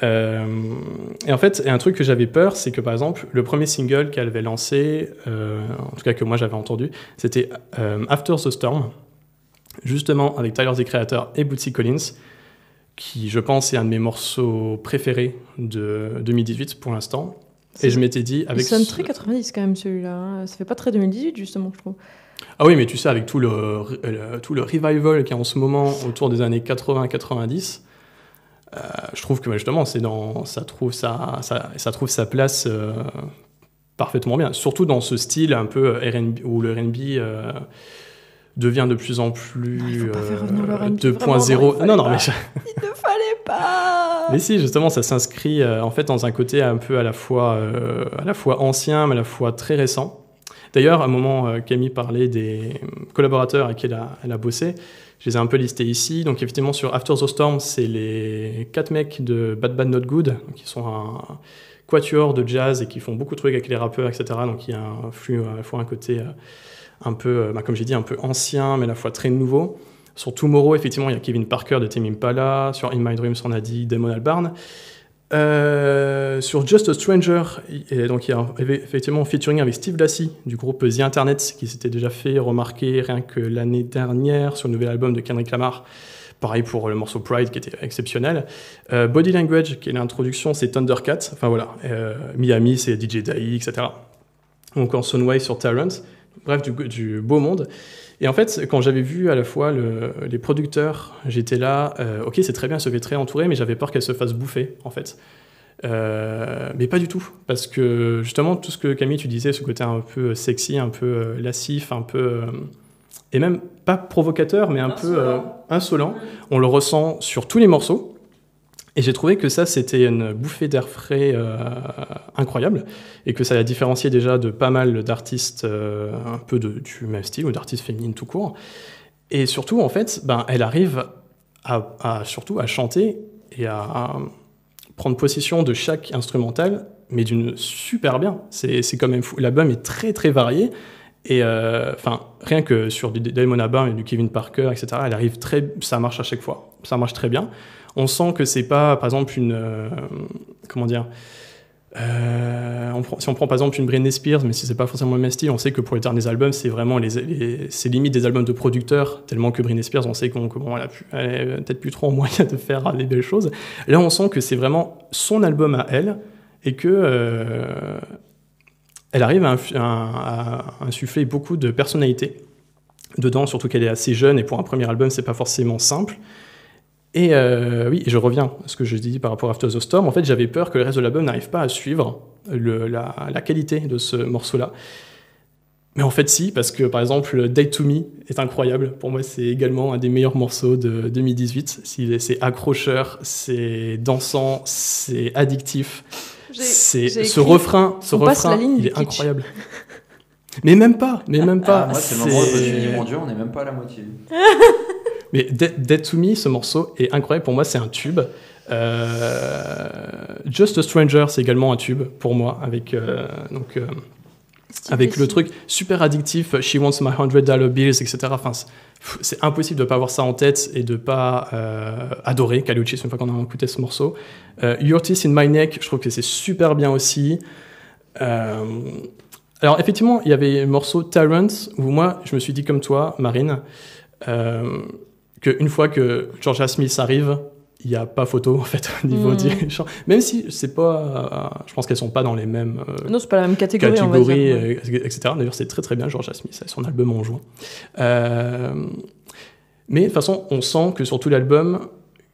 Et en fait, un truc que j'avais peur, c'est que par exemple, le premier single qu'elle avait lancé, en tout cas que moi j'avais entendu, c'était After the Storm, justement avec Tyler the Creator et Bootsy Collins, qui je pense est un de mes morceaux préférés de 2018 pour l'instant. Et je m'étais dit, Il avec sonne ce- très 90 quand même celui-là. hein. Ça fait pas très 2018 justement, je trouve. Ah oui, mais tu sais, avec tout le, le- tout le revival qu'il y a en ce moment autour des années 80-90, euh, je trouve que justement, c'est dans, ça, trouve sa, ça, ça trouve sa place euh, parfaitement bien. Surtout dans ce style un peu R&B, où le RB euh, devient de plus en plus il faut pas faire euh, revenir le R&B, 2.0. vraiment, non, Non, pas. mais Il ne fallait pas mais si, justement, ça s'inscrit euh, en fait dans un côté un peu à la fois, euh, à la fois ancien, mais à la fois très récent. D'ailleurs, à un moment, euh, Camille parlait des collaborateurs avec qui elle a, elle a bossé. Je les ai un peu listés ici. Donc, effectivement, sur After the Storm, c'est les quatre mecs de Bad Bad Not Good, qui sont un quatuor de jazz et qui font beaucoup de trucs avec les rappeurs, etc. Donc, il y a un flux, à la fois un côté euh, un peu, euh, bah, comme j'ai dit, un peu ancien, mais à la fois très nouveau. Sur Tomorrow, effectivement, il y a Kevin Parker de Tame Impala. Sur In My Dreams, on a dit Damon Albarn. Euh, sur Just a Stranger, donc il y a effectivement featuring avec Steve Lacy du groupe The Internet qui s'était déjà fait remarquer rien que l'année dernière sur le nouvel album de Kendrick Lamar. Pareil pour le morceau Pride qui était exceptionnel. Euh, Body Language, qui est l'introduction, c'est Thundercat. Enfin voilà. Miami, c'est DJ Dai, etc. Ou encore Sunway sur Tyrant. Bref, du, du beau monde. Et en fait, quand j'avais vu à la fois le- les producteurs, j'étais là, euh, ok, c'est très bien, elle se fait très entourée, mais j'avais peur qu'elle se fasse bouffer, en fait. Euh, mais pas du tout, parce que justement, tout ce que Camille, tu disais, ce côté un peu sexy, un peu euh, lascif, un peu. euh, et même pas provocateur, mais un peu insolent, on le ressent sur tous les morceaux. Et j'ai trouvé que ça, c'était une bouffée d'air frais euh, incroyable, et que ça l'a différencié déjà de pas mal d'artistes euh, un peu du même style, ou d'artistes féminines tout court. Et surtout, en fait, ben, elle arrive à, surtout à chanter et à, prendre possession de chaque instrumental, mais d'une super bien. C'est quand même fou. L'album est très très varié. Et euh, rien que sur du Damon Albarn et du Kevin Parker, etc., elle arrive très, ça marche à chaque fois. Ça marche très bien. On sent que c'est pas, par exemple, une, euh, comment dire, euh, si on prend par exemple une Britney Spears, mais si c'est pas forcément le même style, on sait que pour les derniers albums, c'est vraiment les, les- c'est limite des albums de producteurs, tellement que Britney Spears, on sait qu'on comment elle peut-être plus trop en moyen de faire des belles choses. Là, on sent que c'est vraiment son album à elle et que euh, elle arrive à- à insuffler beaucoup de personnalité dedans, surtout qu'elle est assez jeune et pour un premier album, c'est pas forcément simple. Et euh, oui, et je reviens à ce que je dis par rapport à After the Storm. En fait, j'avais peur que le reste de l'album n'arrive pas à suivre le- la, la qualité de ce morceau-là. Mais en fait, si, parce que par exemple, Day to Me est incroyable. Pour moi, c'est également un des meilleurs morceaux de 2018. S'il est- C'est accrocheur, c'est dansant, c'est addictif. C'est ce refrain, ce on passe refrain, la ligne il est incroyable. Mais même pas, mais même pas. Ah, moi, c'est le moment où je me suis dit, mon Dieu, on n'est même pas à la moitié. Mais Dead, to Me, ce morceau est incroyable. Pour moi, c'est un tube. Euh, Just a Stranger, c'est également un tube pour moi, avec euh, donc euh, avec le truc super addictif. She wants my 100 dollar bills, etc. Enfin, c'est- impossible de pas avoir ça en tête et de pas euh, adorer Calucci une fois qu'on a écouté ce morceau. Your Teeth in My Neck, je trouve que c'est super bien aussi. Alors effectivement, il y avait le morceau Tyrant où moi, je me suis dit comme toi, Marine, euh, qu'une fois que Georgia Smith arrive, il n'y a pas photo en fait au niveau Mm. du chant. Même si c'est pas, euh, je pense qu'elles sont pas dans les mêmes euh, Non, c'est pas la même catégorie, on va catégories, dire. ouais. euh, etc. D'ailleurs, c'est très très bien Georgia Smith, son album en juin. Euh, mais de toute façon, on sent que sur tout l'album,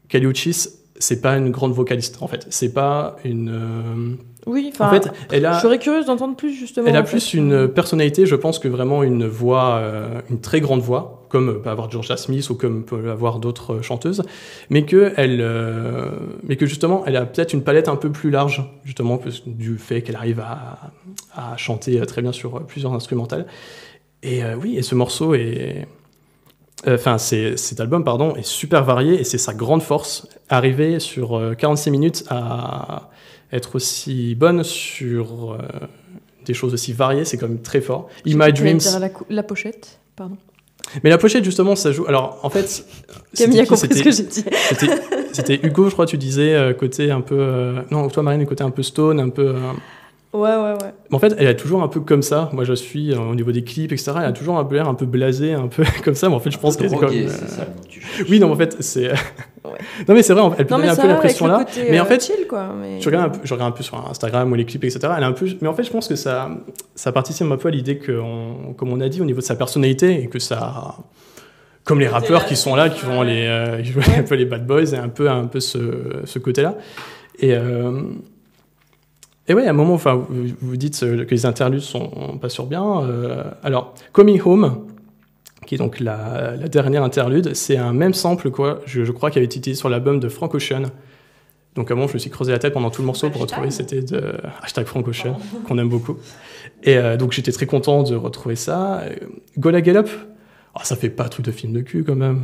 Kelly Uchis, c'est pas une grande vocaliste en fait. C'est pas une. Oui, en fait, elle a. je serais curieuse d'entendre plus justement. Elle a plus fait. une personnalité, je pense, que vraiment une voix, euh, une très grande voix, comme peut avoir Georgia Smith ou comme peut avoir d'autres euh, chanteuses, mais que elle, euh, mais que justement, elle a peut-être une palette un peu plus large, justement, du fait qu'elle arrive à, à chanter très bien sur plusieurs instrumentales. Et euh, oui, et ce morceau est, enfin, cet album, pardon, est super varié et c'est sa grande force, arriver sur euh, 46 minutes à être aussi bonne sur euh, des choses aussi variées, c'est quand même très fort. In My Dreams. La, la pochette, pardon. Mais la pochette, justement, ça joue. Alors, en fait. Camille a compris ce que j'ai dit. c'était- C'était Hugo, je crois, tu disais, euh, côté un peu. euh, Non, toi, Marine, côté un peu stone, un peu. Euh, Ouais, ouais, ouais. Mais en fait, elle est toujours un peu comme ça. Moi, je suis euh, au niveau des clips, etc. Elle a toujours un peu l'air un peu blasé, un peu comme ça. Mais en fait, je pense qu'elle est comme. Euh, ça. Oui, non, mais en fait, c'est. non, mais c'est vrai, elle peut Non, donner un peu l'impression là. Mais en euh, fait, chill, quoi, mais- je, regarde un peu, je regarde un peu sur Instagram ou les clips, etc. Elle a un peu, mais en fait, je pense que ça, ça participe un peu à l'idée que, on- comme on a dit, au niveau de sa personnalité et que ça. Comme les rappeurs qui sont là, qui vont les, euh, qui jouent un peu les bad boys et un peu, un peu ce, ce côté-là. Et, euh, et ouais, à un moment, enfin, vous, vous dites euh, que les interludes sont pas sur bien. euh, alors, Coming Home, qui est donc la, la dernière interlude, c'est un même sample, quoi, je, je crois, qui avait été utilisé sur l'album de Frank Ocean. Donc, à un moment, je me suis creusé la tête pendant tout le morceau pour retrouver, c'était de hashtag Frank Ocean, qu'on aime beaucoup. Et euh, donc, j'étais très content de retrouver ça. Euh, Gola Up, oh, ça fait pas truc de film de cul, quand même.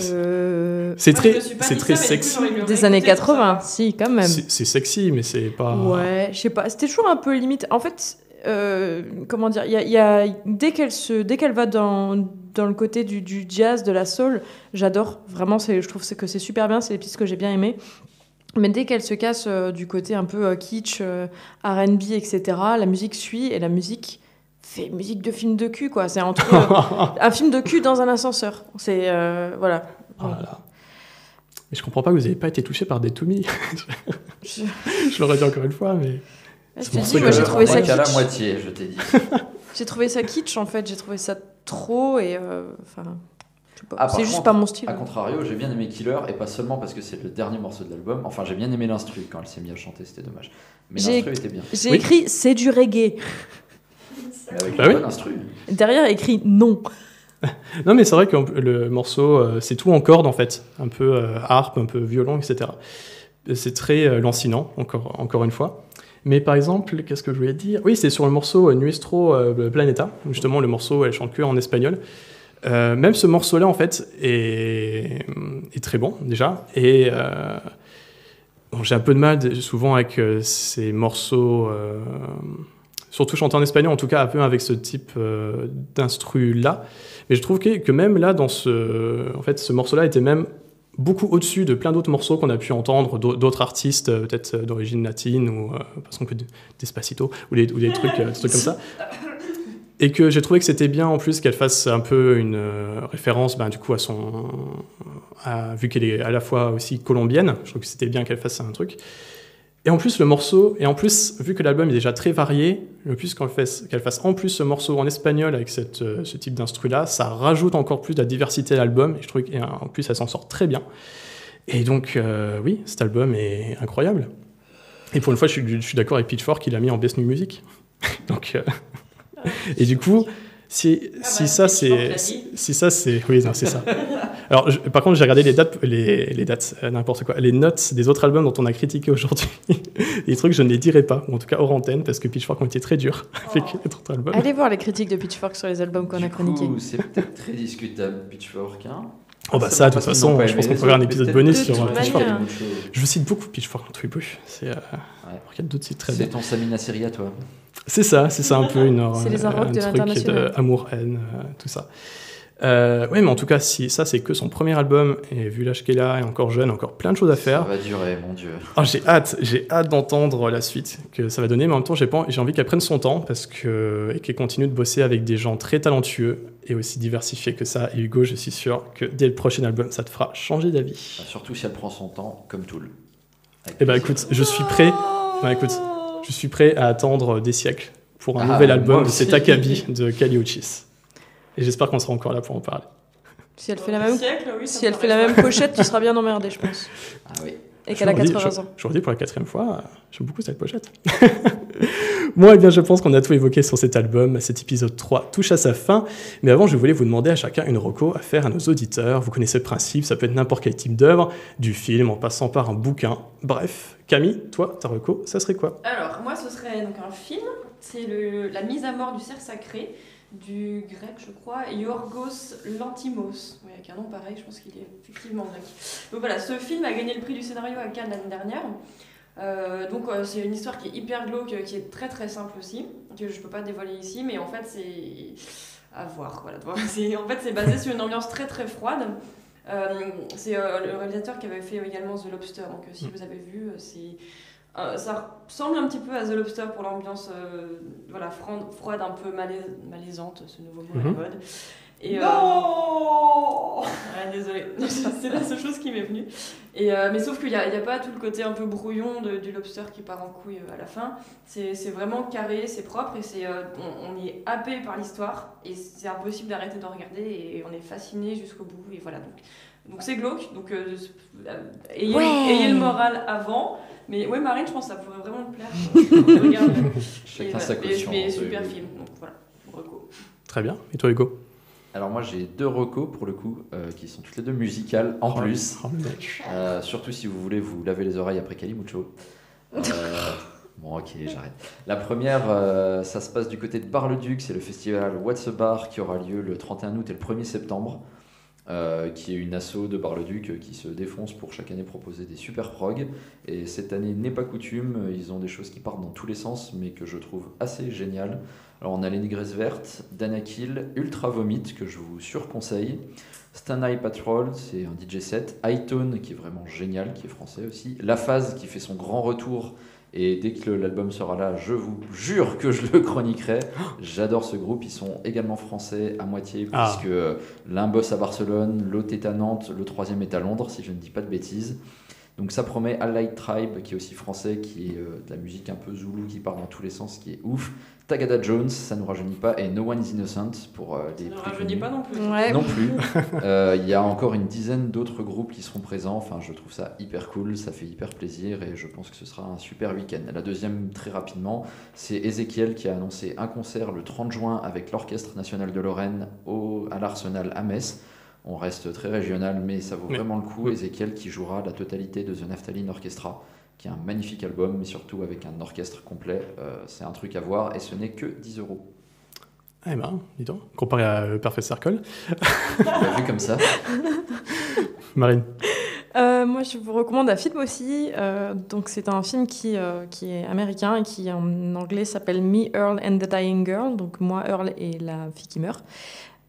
Euh, C'est très, c'est très ça, coup, sexy. Des années réécouter pour 80, si, quand même. C'est sexy, mais c'est pas. Ouais, je sais pas. C'était toujours un peu limite. En fait, euh, comment dire, il y a, y a- dès qu'elle se, dès qu'elle va dans dans le côté du, du jazz, de la soul, j'adore. Vraiment, c'est, je trouve c'est que c'est super bien. C'est les pistes que j'ai bien aimées. Mais dès qu'elle se sacasse euh, du côté un peu euh, kitsch, euh, R&B, etc., la musique suit et la musique fait musique de film de cul, quoi. C'est entre euh, un film de cul dans un ascenseur. C'est euh, voilà. Oh là là. Mais je comprends pas que vous n'ayez pas été touché par des To Me. Je- je l'aurais dit encore une fois, mais. Je C'est pour dis, ça moi, j'ai trouvé ça qu'à la kitsch. moitié, je t'ai dit. J'ai trouvé ça kitsch en fait, j'ai trouvé ça trop et euh, enfin je. Ah, c'est juste pas mon style. A contrario, j'ai bien aimé Killer, et pas seulement parce que c'est le dernier morceau de l'album. Enfin, j'ai bien aimé l'instru quand elle s'est mise à chanter, c'était dommage. Mais l'instru était bien. J'ai Oui. écrit c'est du reggae. Avec Bah une oui. bonne instru. Derrière écrit non. Non, mais c'est vrai que le morceau, euh, c'est tout en corde en fait. Un peu euh, harpe, un peu violon, etc. C'est très euh, lancinant, encore, encore une fois. Mais par exemple, qu'est-ce que je voulais dire? Oui, c'est sur le morceau euh, Nuestro Planeta. Justement, le morceau, elle chante que en espagnol. Euh, même ce morceau-là, en fait, est, est très bon déjà. Et euh, bon, j'ai un peu de mal souvent avec euh, ces morceaux, euh, surtout chantés en espagnol, en tout cas un peu avec ce type euh, d'instru-là. Mais je trouve que, même là, dans ce, en fait, ce morceau-là était même beaucoup au-dessus de plein d'autres morceaux qu'on a pu entendre, d'au- d'autres artistes, euh, peut-être euh, d'origine latine ou euh, de- Despacito ou, des trucs, des trucs comme ça. Et que j'ai trouvé que c'était bien en plus qu'elle fasse un peu une référence, ben, du coup, à son. vu qu'elle est à la fois aussi colombienne, je trouve que c'était bien qu'elle fasse un truc. Et en plus, le morceau, et en plus, vu que l'album est déjà très varié, le plus qu'elle fasse, en plus ce morceau en espagnol avec cette, euh, ce type d'instru-là, ça rajoute encore plus de la diversité à l'album, et je trouve qu'en plus, elle s'en sort très bien. Et donc, euh, oui, cet album est incroyable. Et pour une fois, je suis, d'accord avec Pitchfork, il a mis en Best New Music. donc, euh, et du coup, si, si bah, ça c'est si, ça c'est oui non c'est ça. Alors je- par contre j'ai regardé les dates les, les dates euh, n'importe quoi les notes des autres albums dont on a critiqué aujourd'hui des trucs je ne les dirai pas ou en tout cas hors antenne parce que Pitchfork ont été très durs avec Oh. les autres albums. Allez voir les critiques de Pitchfork sur les albums qu'on Du a chroniqués. c'est peut-être très discutable, Pitchfork. Hein Oh bah C'est ça, de toute façon, je pense qu'on les fera un épisode bonus sur que Pitchfork. Je cite beaucoup Pitchfork dans Twibu. C'est euh, il y a d'autres sites très C'est bien. ton Samina Seri à toi. C'est ça, c'est ça un peu une C'est les euh, un de truc l'international. amour haine euh, tout ça. Euh, ouais, mais en tout cas, si ça c'est que son premier album et vu l'âge qu'elle a, et encore jeune, encore plein de choses à faire. Ça va durer, mon dieu. Ah, j'ai hâte, j'ai hâte d'entendre la suite que ça va donner, mais en même temps, j'ai pas, j'ai envie qu'elle prenne son temps parce que et qu'elle continue de bosser avec des gens très talentueux et aussi diversifiés que ça. Et Hugo, je suis sûr que dès le prochain album, ça te fera changer d'avis. Surtout si elle prend son temps, comme Tool. Eh ben plaisir. écoute, je suis prêt. Écoute, je suis prêt à attendre des siècles pour un Ah, nouvel album de cet acabit de Kali Uchis. Et j'espère qu'on sera encore là pour en parler. Si elle fait la même, Siècle, oui, ça si elle fait la même pochette, tu seras bien emmerdé, je pense. Ah oui. Et qu'elle a Je redis- 80 je- ans. Je redis pour la quatrième fois, j'aime beaucoup cette pochette. Moi, eh bien, je pense qu'on a tout évoqué sur cet album. Cet épisode 3 touche à sa fin. Mais avant, je voulais vous demander à chacun une reco à faire à nos auditeurs. Vous connaissez le principe, ça peut être n'importe quel type d'œuvre, du film en passant par un bouquin. Bref, Camille, toi, ta reco, ça serait quoi? Alors, moi, ce serait donc un film. C'est la mise à mort du cerf sacré du grec, je crois, Yorgos Lantimos. Oui, avec un nom pareil, je pense qu'il est effectivement grec. Donc voilà, ce film a gagné le prix du scénario à Cannes l'année dernière. Euh, donc euh, c'est une histoire qui est hyper glauque, qui est très très simple aussi, que je peux pas dévoiler ici, mais en fait c'est à voir. Voilà, en fait c'est basé sur une ambiance très très froide. Euh, c'est le réalisateur qui avait fait également The Lobster, donc si vous avez vu, c'est euh, ça ressemble un petit peu à The Lobster pour l'ambiance euh, voilà, froide, froide, un peu malais- malaisante, ce nouveau mot à la Mhm. mode. Et, euh, Non Ouais, désolée, c'est la seule chose qui m'est venue. Et, euh, mais sauf qu'il n'y a, il y a pas tout le côté un peu brouillon de- du lobster qui part en couille à la fin. C'est c'est vraiment carré, c'est propre et c'est euh, on, on y est happé par l'histoire et c'est impossible d'arrêter d'en regarder et on est fasciné jusqu'au bout. Et voilà, donc donc c'est glauque, donc euh, ayez, Ouais. ayez le moral avant. Mais ouais, Marine, je pense que ça pourrait vraiment te plaire. Regarde. Chacun Et voilà, sa caution. mais hein, super film, donc voilà. Reco. Très bien. Et toi, Hugo? Alors moi j'ai deux recos pour le coup, euh, qui sont toutes les deux musicales en plus. Oh, le mec. Euh, surtout si vous voulez vous laver les oreilles après Calimucho. Euh, bon ok j'arrête. La première, euh, ça se passe du côté de Bar-le-Duc, c'est le festival What's a Bar qui aura lieu le 31 août et le 1er septembre. Euh, qui est une asso de Bar-le-Duc euh, qui se défonce pour chaque année proposer des super prog. Et cette année n'est pas coutume, ils ont des choses qui partent dans tous les sens, mais que je trouve assez géniales. Alors on a Négresses Vertes, Danakil, Ultra Vomit, que je vous surconseille. Stan Eye Patrol, c'est un DJ set. Hightone, qui est vraiment génial, qui est français aussi. La Phase, qui fait son grand retour. Et dès que l'album sera là, je vous jure que je le chroniquerai. J'adore ce groupe. Ils sont également français à moitié, Ah. puisque l'un bosse à Barcelone, l'autre est à Nantes, le troisième est à Londres, si je ne dis pas de bêtises. Donc ça promet Allied Tribe, qui est aussi français, qui est euh, de la musique un peu zoulou, qui part dans tous les sens, qui est ouf. Tagada Jones, ça nous rajeunit pas, et No One is Innocent pour euh, des Ça ne rajeunit pas non plus. Ouais. Non plus. Euh, Il y a encore une dizaine d'autres groupes qui seront présents. Enfin, je trouve ça hyper cool, ça fait hyper plaisir et je pense que ce sera un super week-end. La deuxième, très rapidement, c'est Ezekiel qui a annoncé un concert le 30 juin avec l'Orchestre National de Lorraine au, à l'Arsenal à Metz. On reste très régional, mais ça vaut Mais- vraiment le coup. Ezekiel qui jouera la totalité de The Naphthalene Orchestra, qui est un magnifique album, mais surtout avec un orchestre complet. Euh, c'est un truc à voir et ce n'est que 10 euros. Eh ben, dis donc, comparé à euh, Perfect Circle. Bah, vu comme ça? Marine. Euh, moi, je vous recommande un film aussi. Euh, donc, c'est un film qui, euh, qui est américain et qui en anglais s'appelle Me, Earl and the Dying Girl. Donc, moi, Earl et la fille qui meurt.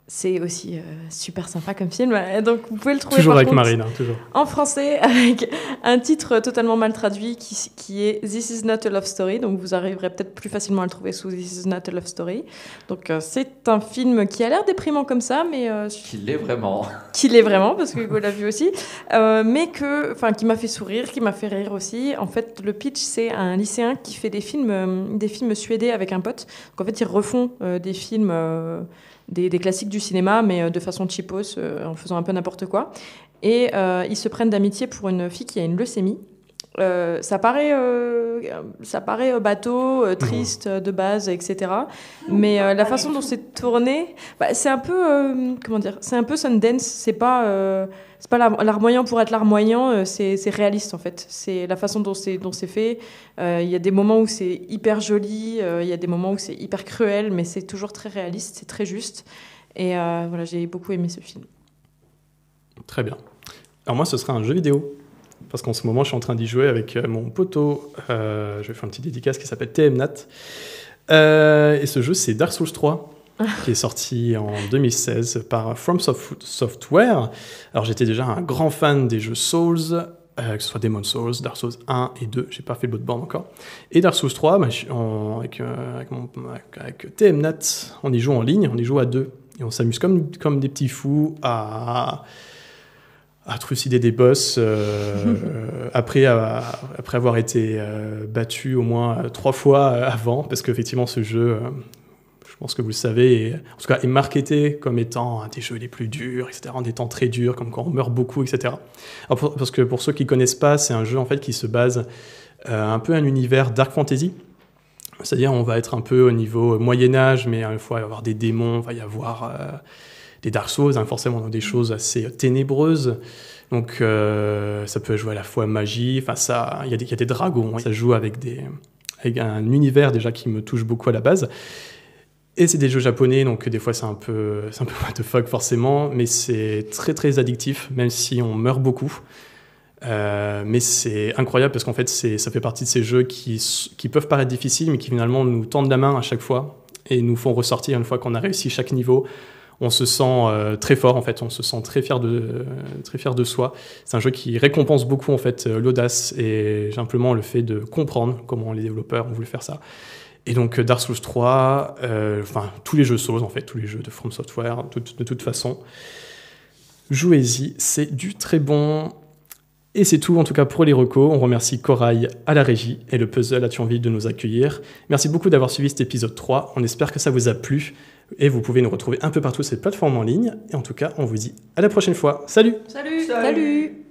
C'est aussi euh, super sympa comme film. Donc, vous pouvez le trouver Toujours par avec contre, Marine, hein, toujours. en français avec un titre totalement mal traduit qui, qui est This is not a love story. Donc, vous arriverez peut-être plus facilement à le trouver sous This is not a love story. Donc, euh, c'est un film qui a l'air déprimant comme ça, mais euh, Qu'il l'est vraiment. qu'il est vraiment, parce que Hugo l'a vu aussi, euh, mais que, enfin, qui m'a fait sourire, qui m'a fait rire aussi. En fait, le pitch, c'est un lycéen qui fait des films, euh, des films suédés avec un pote. Donc, en fait, ils refont euh, des films, euh, des, des classiques du cinéma, mais euh, de façon cheapos, euh, en faisant un peu n'importe quoi. Et euh, ils se prennent d'amitié pour une fille qui a une leucémie. Euh, ça paraît, euh, ça paraît euh, bateau, euh, triste de base, etc. Mais la façon dont c'est tourné, bah, c'est un peu, comment dire, c'est un peu Sundance. C'est pas, c'est pas l'ar- larmoyant pour être larmoyant. c'est réaliste en fait. C'est la façon dont c'est dont c'est fait. Il y a des moments où c'est hyper joli, il y a des moments où c'est hyper cruel, mais c'est toujours très réaliste, c'est très juste. Et voilà, j'ai beaucoup aimé ce film. Très bien. Alors moi, ce sera un jeu vidéo. Parce qu'en ce moment, je suis en train d'y jouer avec euh, mon poteau. Euh, je vais faire une petite dédicace qui s'appelle TMNAT. Euh, et ce jeu, c'est Dark Souls 3, qui est sorti en 2016 par From Soft- Software. Alors j'étais déjà un grand fan des jeux Souls, euh, que ce soit Demon Souls, Dark Souls 1 et 2, j'ai pas fait le Bloodborne encore. Et Dark Souls 3, bah, avec, euh, avec, mon- avec- avec TMNAT, on y joue en ligne, on y joue à deux. Et on s'amuse comme, comme des petits fous à, à trucider des boss euh, après, après avoir été euh, battu au moins euh, trois fois avant, parce qu'effectivement ce jeu, euh, je pense que vous le savez, est, en tout cas est marketé comme étant un des jeux les plus durs, etc., en étant très dur, comme quand on meurt beaucoup, etc. Alors, pour- parce que pour ceux qui connaissent pas, c'est un jeu en fait qui se base un peu un univers dark fantasy. C'est-à-dire on va être un peu au niveau Moyen Âge, mais une fois il va y avoir des démons, il va y avoir des Dark Souls, hein, forcément dans des choses assez ténébreuses. Donc euh, ça peut jouer à la fois magie, enfin ça, il y, a des- il y a des dragons, ça joue avec, des, avec un univers déjà qui me touche beaucoup à la base. Et c'est des jeux japonais, donc des fois c'est un peu, c'est un peu what the fuck forcément, mais c'est très très addictif, même si on meurt beaucoup. Euh, mais c'est incroyable parce qu'en fait c'est, ça fait partie de ces jeux qui, qui peuvent paraître difficiles, mais qui finalement nous tendent la main à chaque fois et nous font ressortir une fois qu'on a réussi chaque niveau. On se sent euh, très fort en fait, on se sent très fier de, très fier de soi. C'est un jeu qui récompense beaucoup en fait euh, l'audace et simplement le fait de comprendre comment les développeurs ont voulu faire ça. Et donc euh, Dark Souls 3, euh, enfin tous les jeux Souls en fait, tous les jeux de From Software, de, toute façon, jouez-y, c'est du très bon. Et c'est tout en tout cas pour les recos. On remercie Corail à la régie et le puzzle à Thionville de nous accueillir? Merci beaucoup d'avoir suivi cet épisode 3. On espère que ça vous a plu et vous pouvez nous retrouver un peu partout sur ces plateformes en ligne. Et en tout cas, on vous dit à la prochaine fois. Salut Salut Salut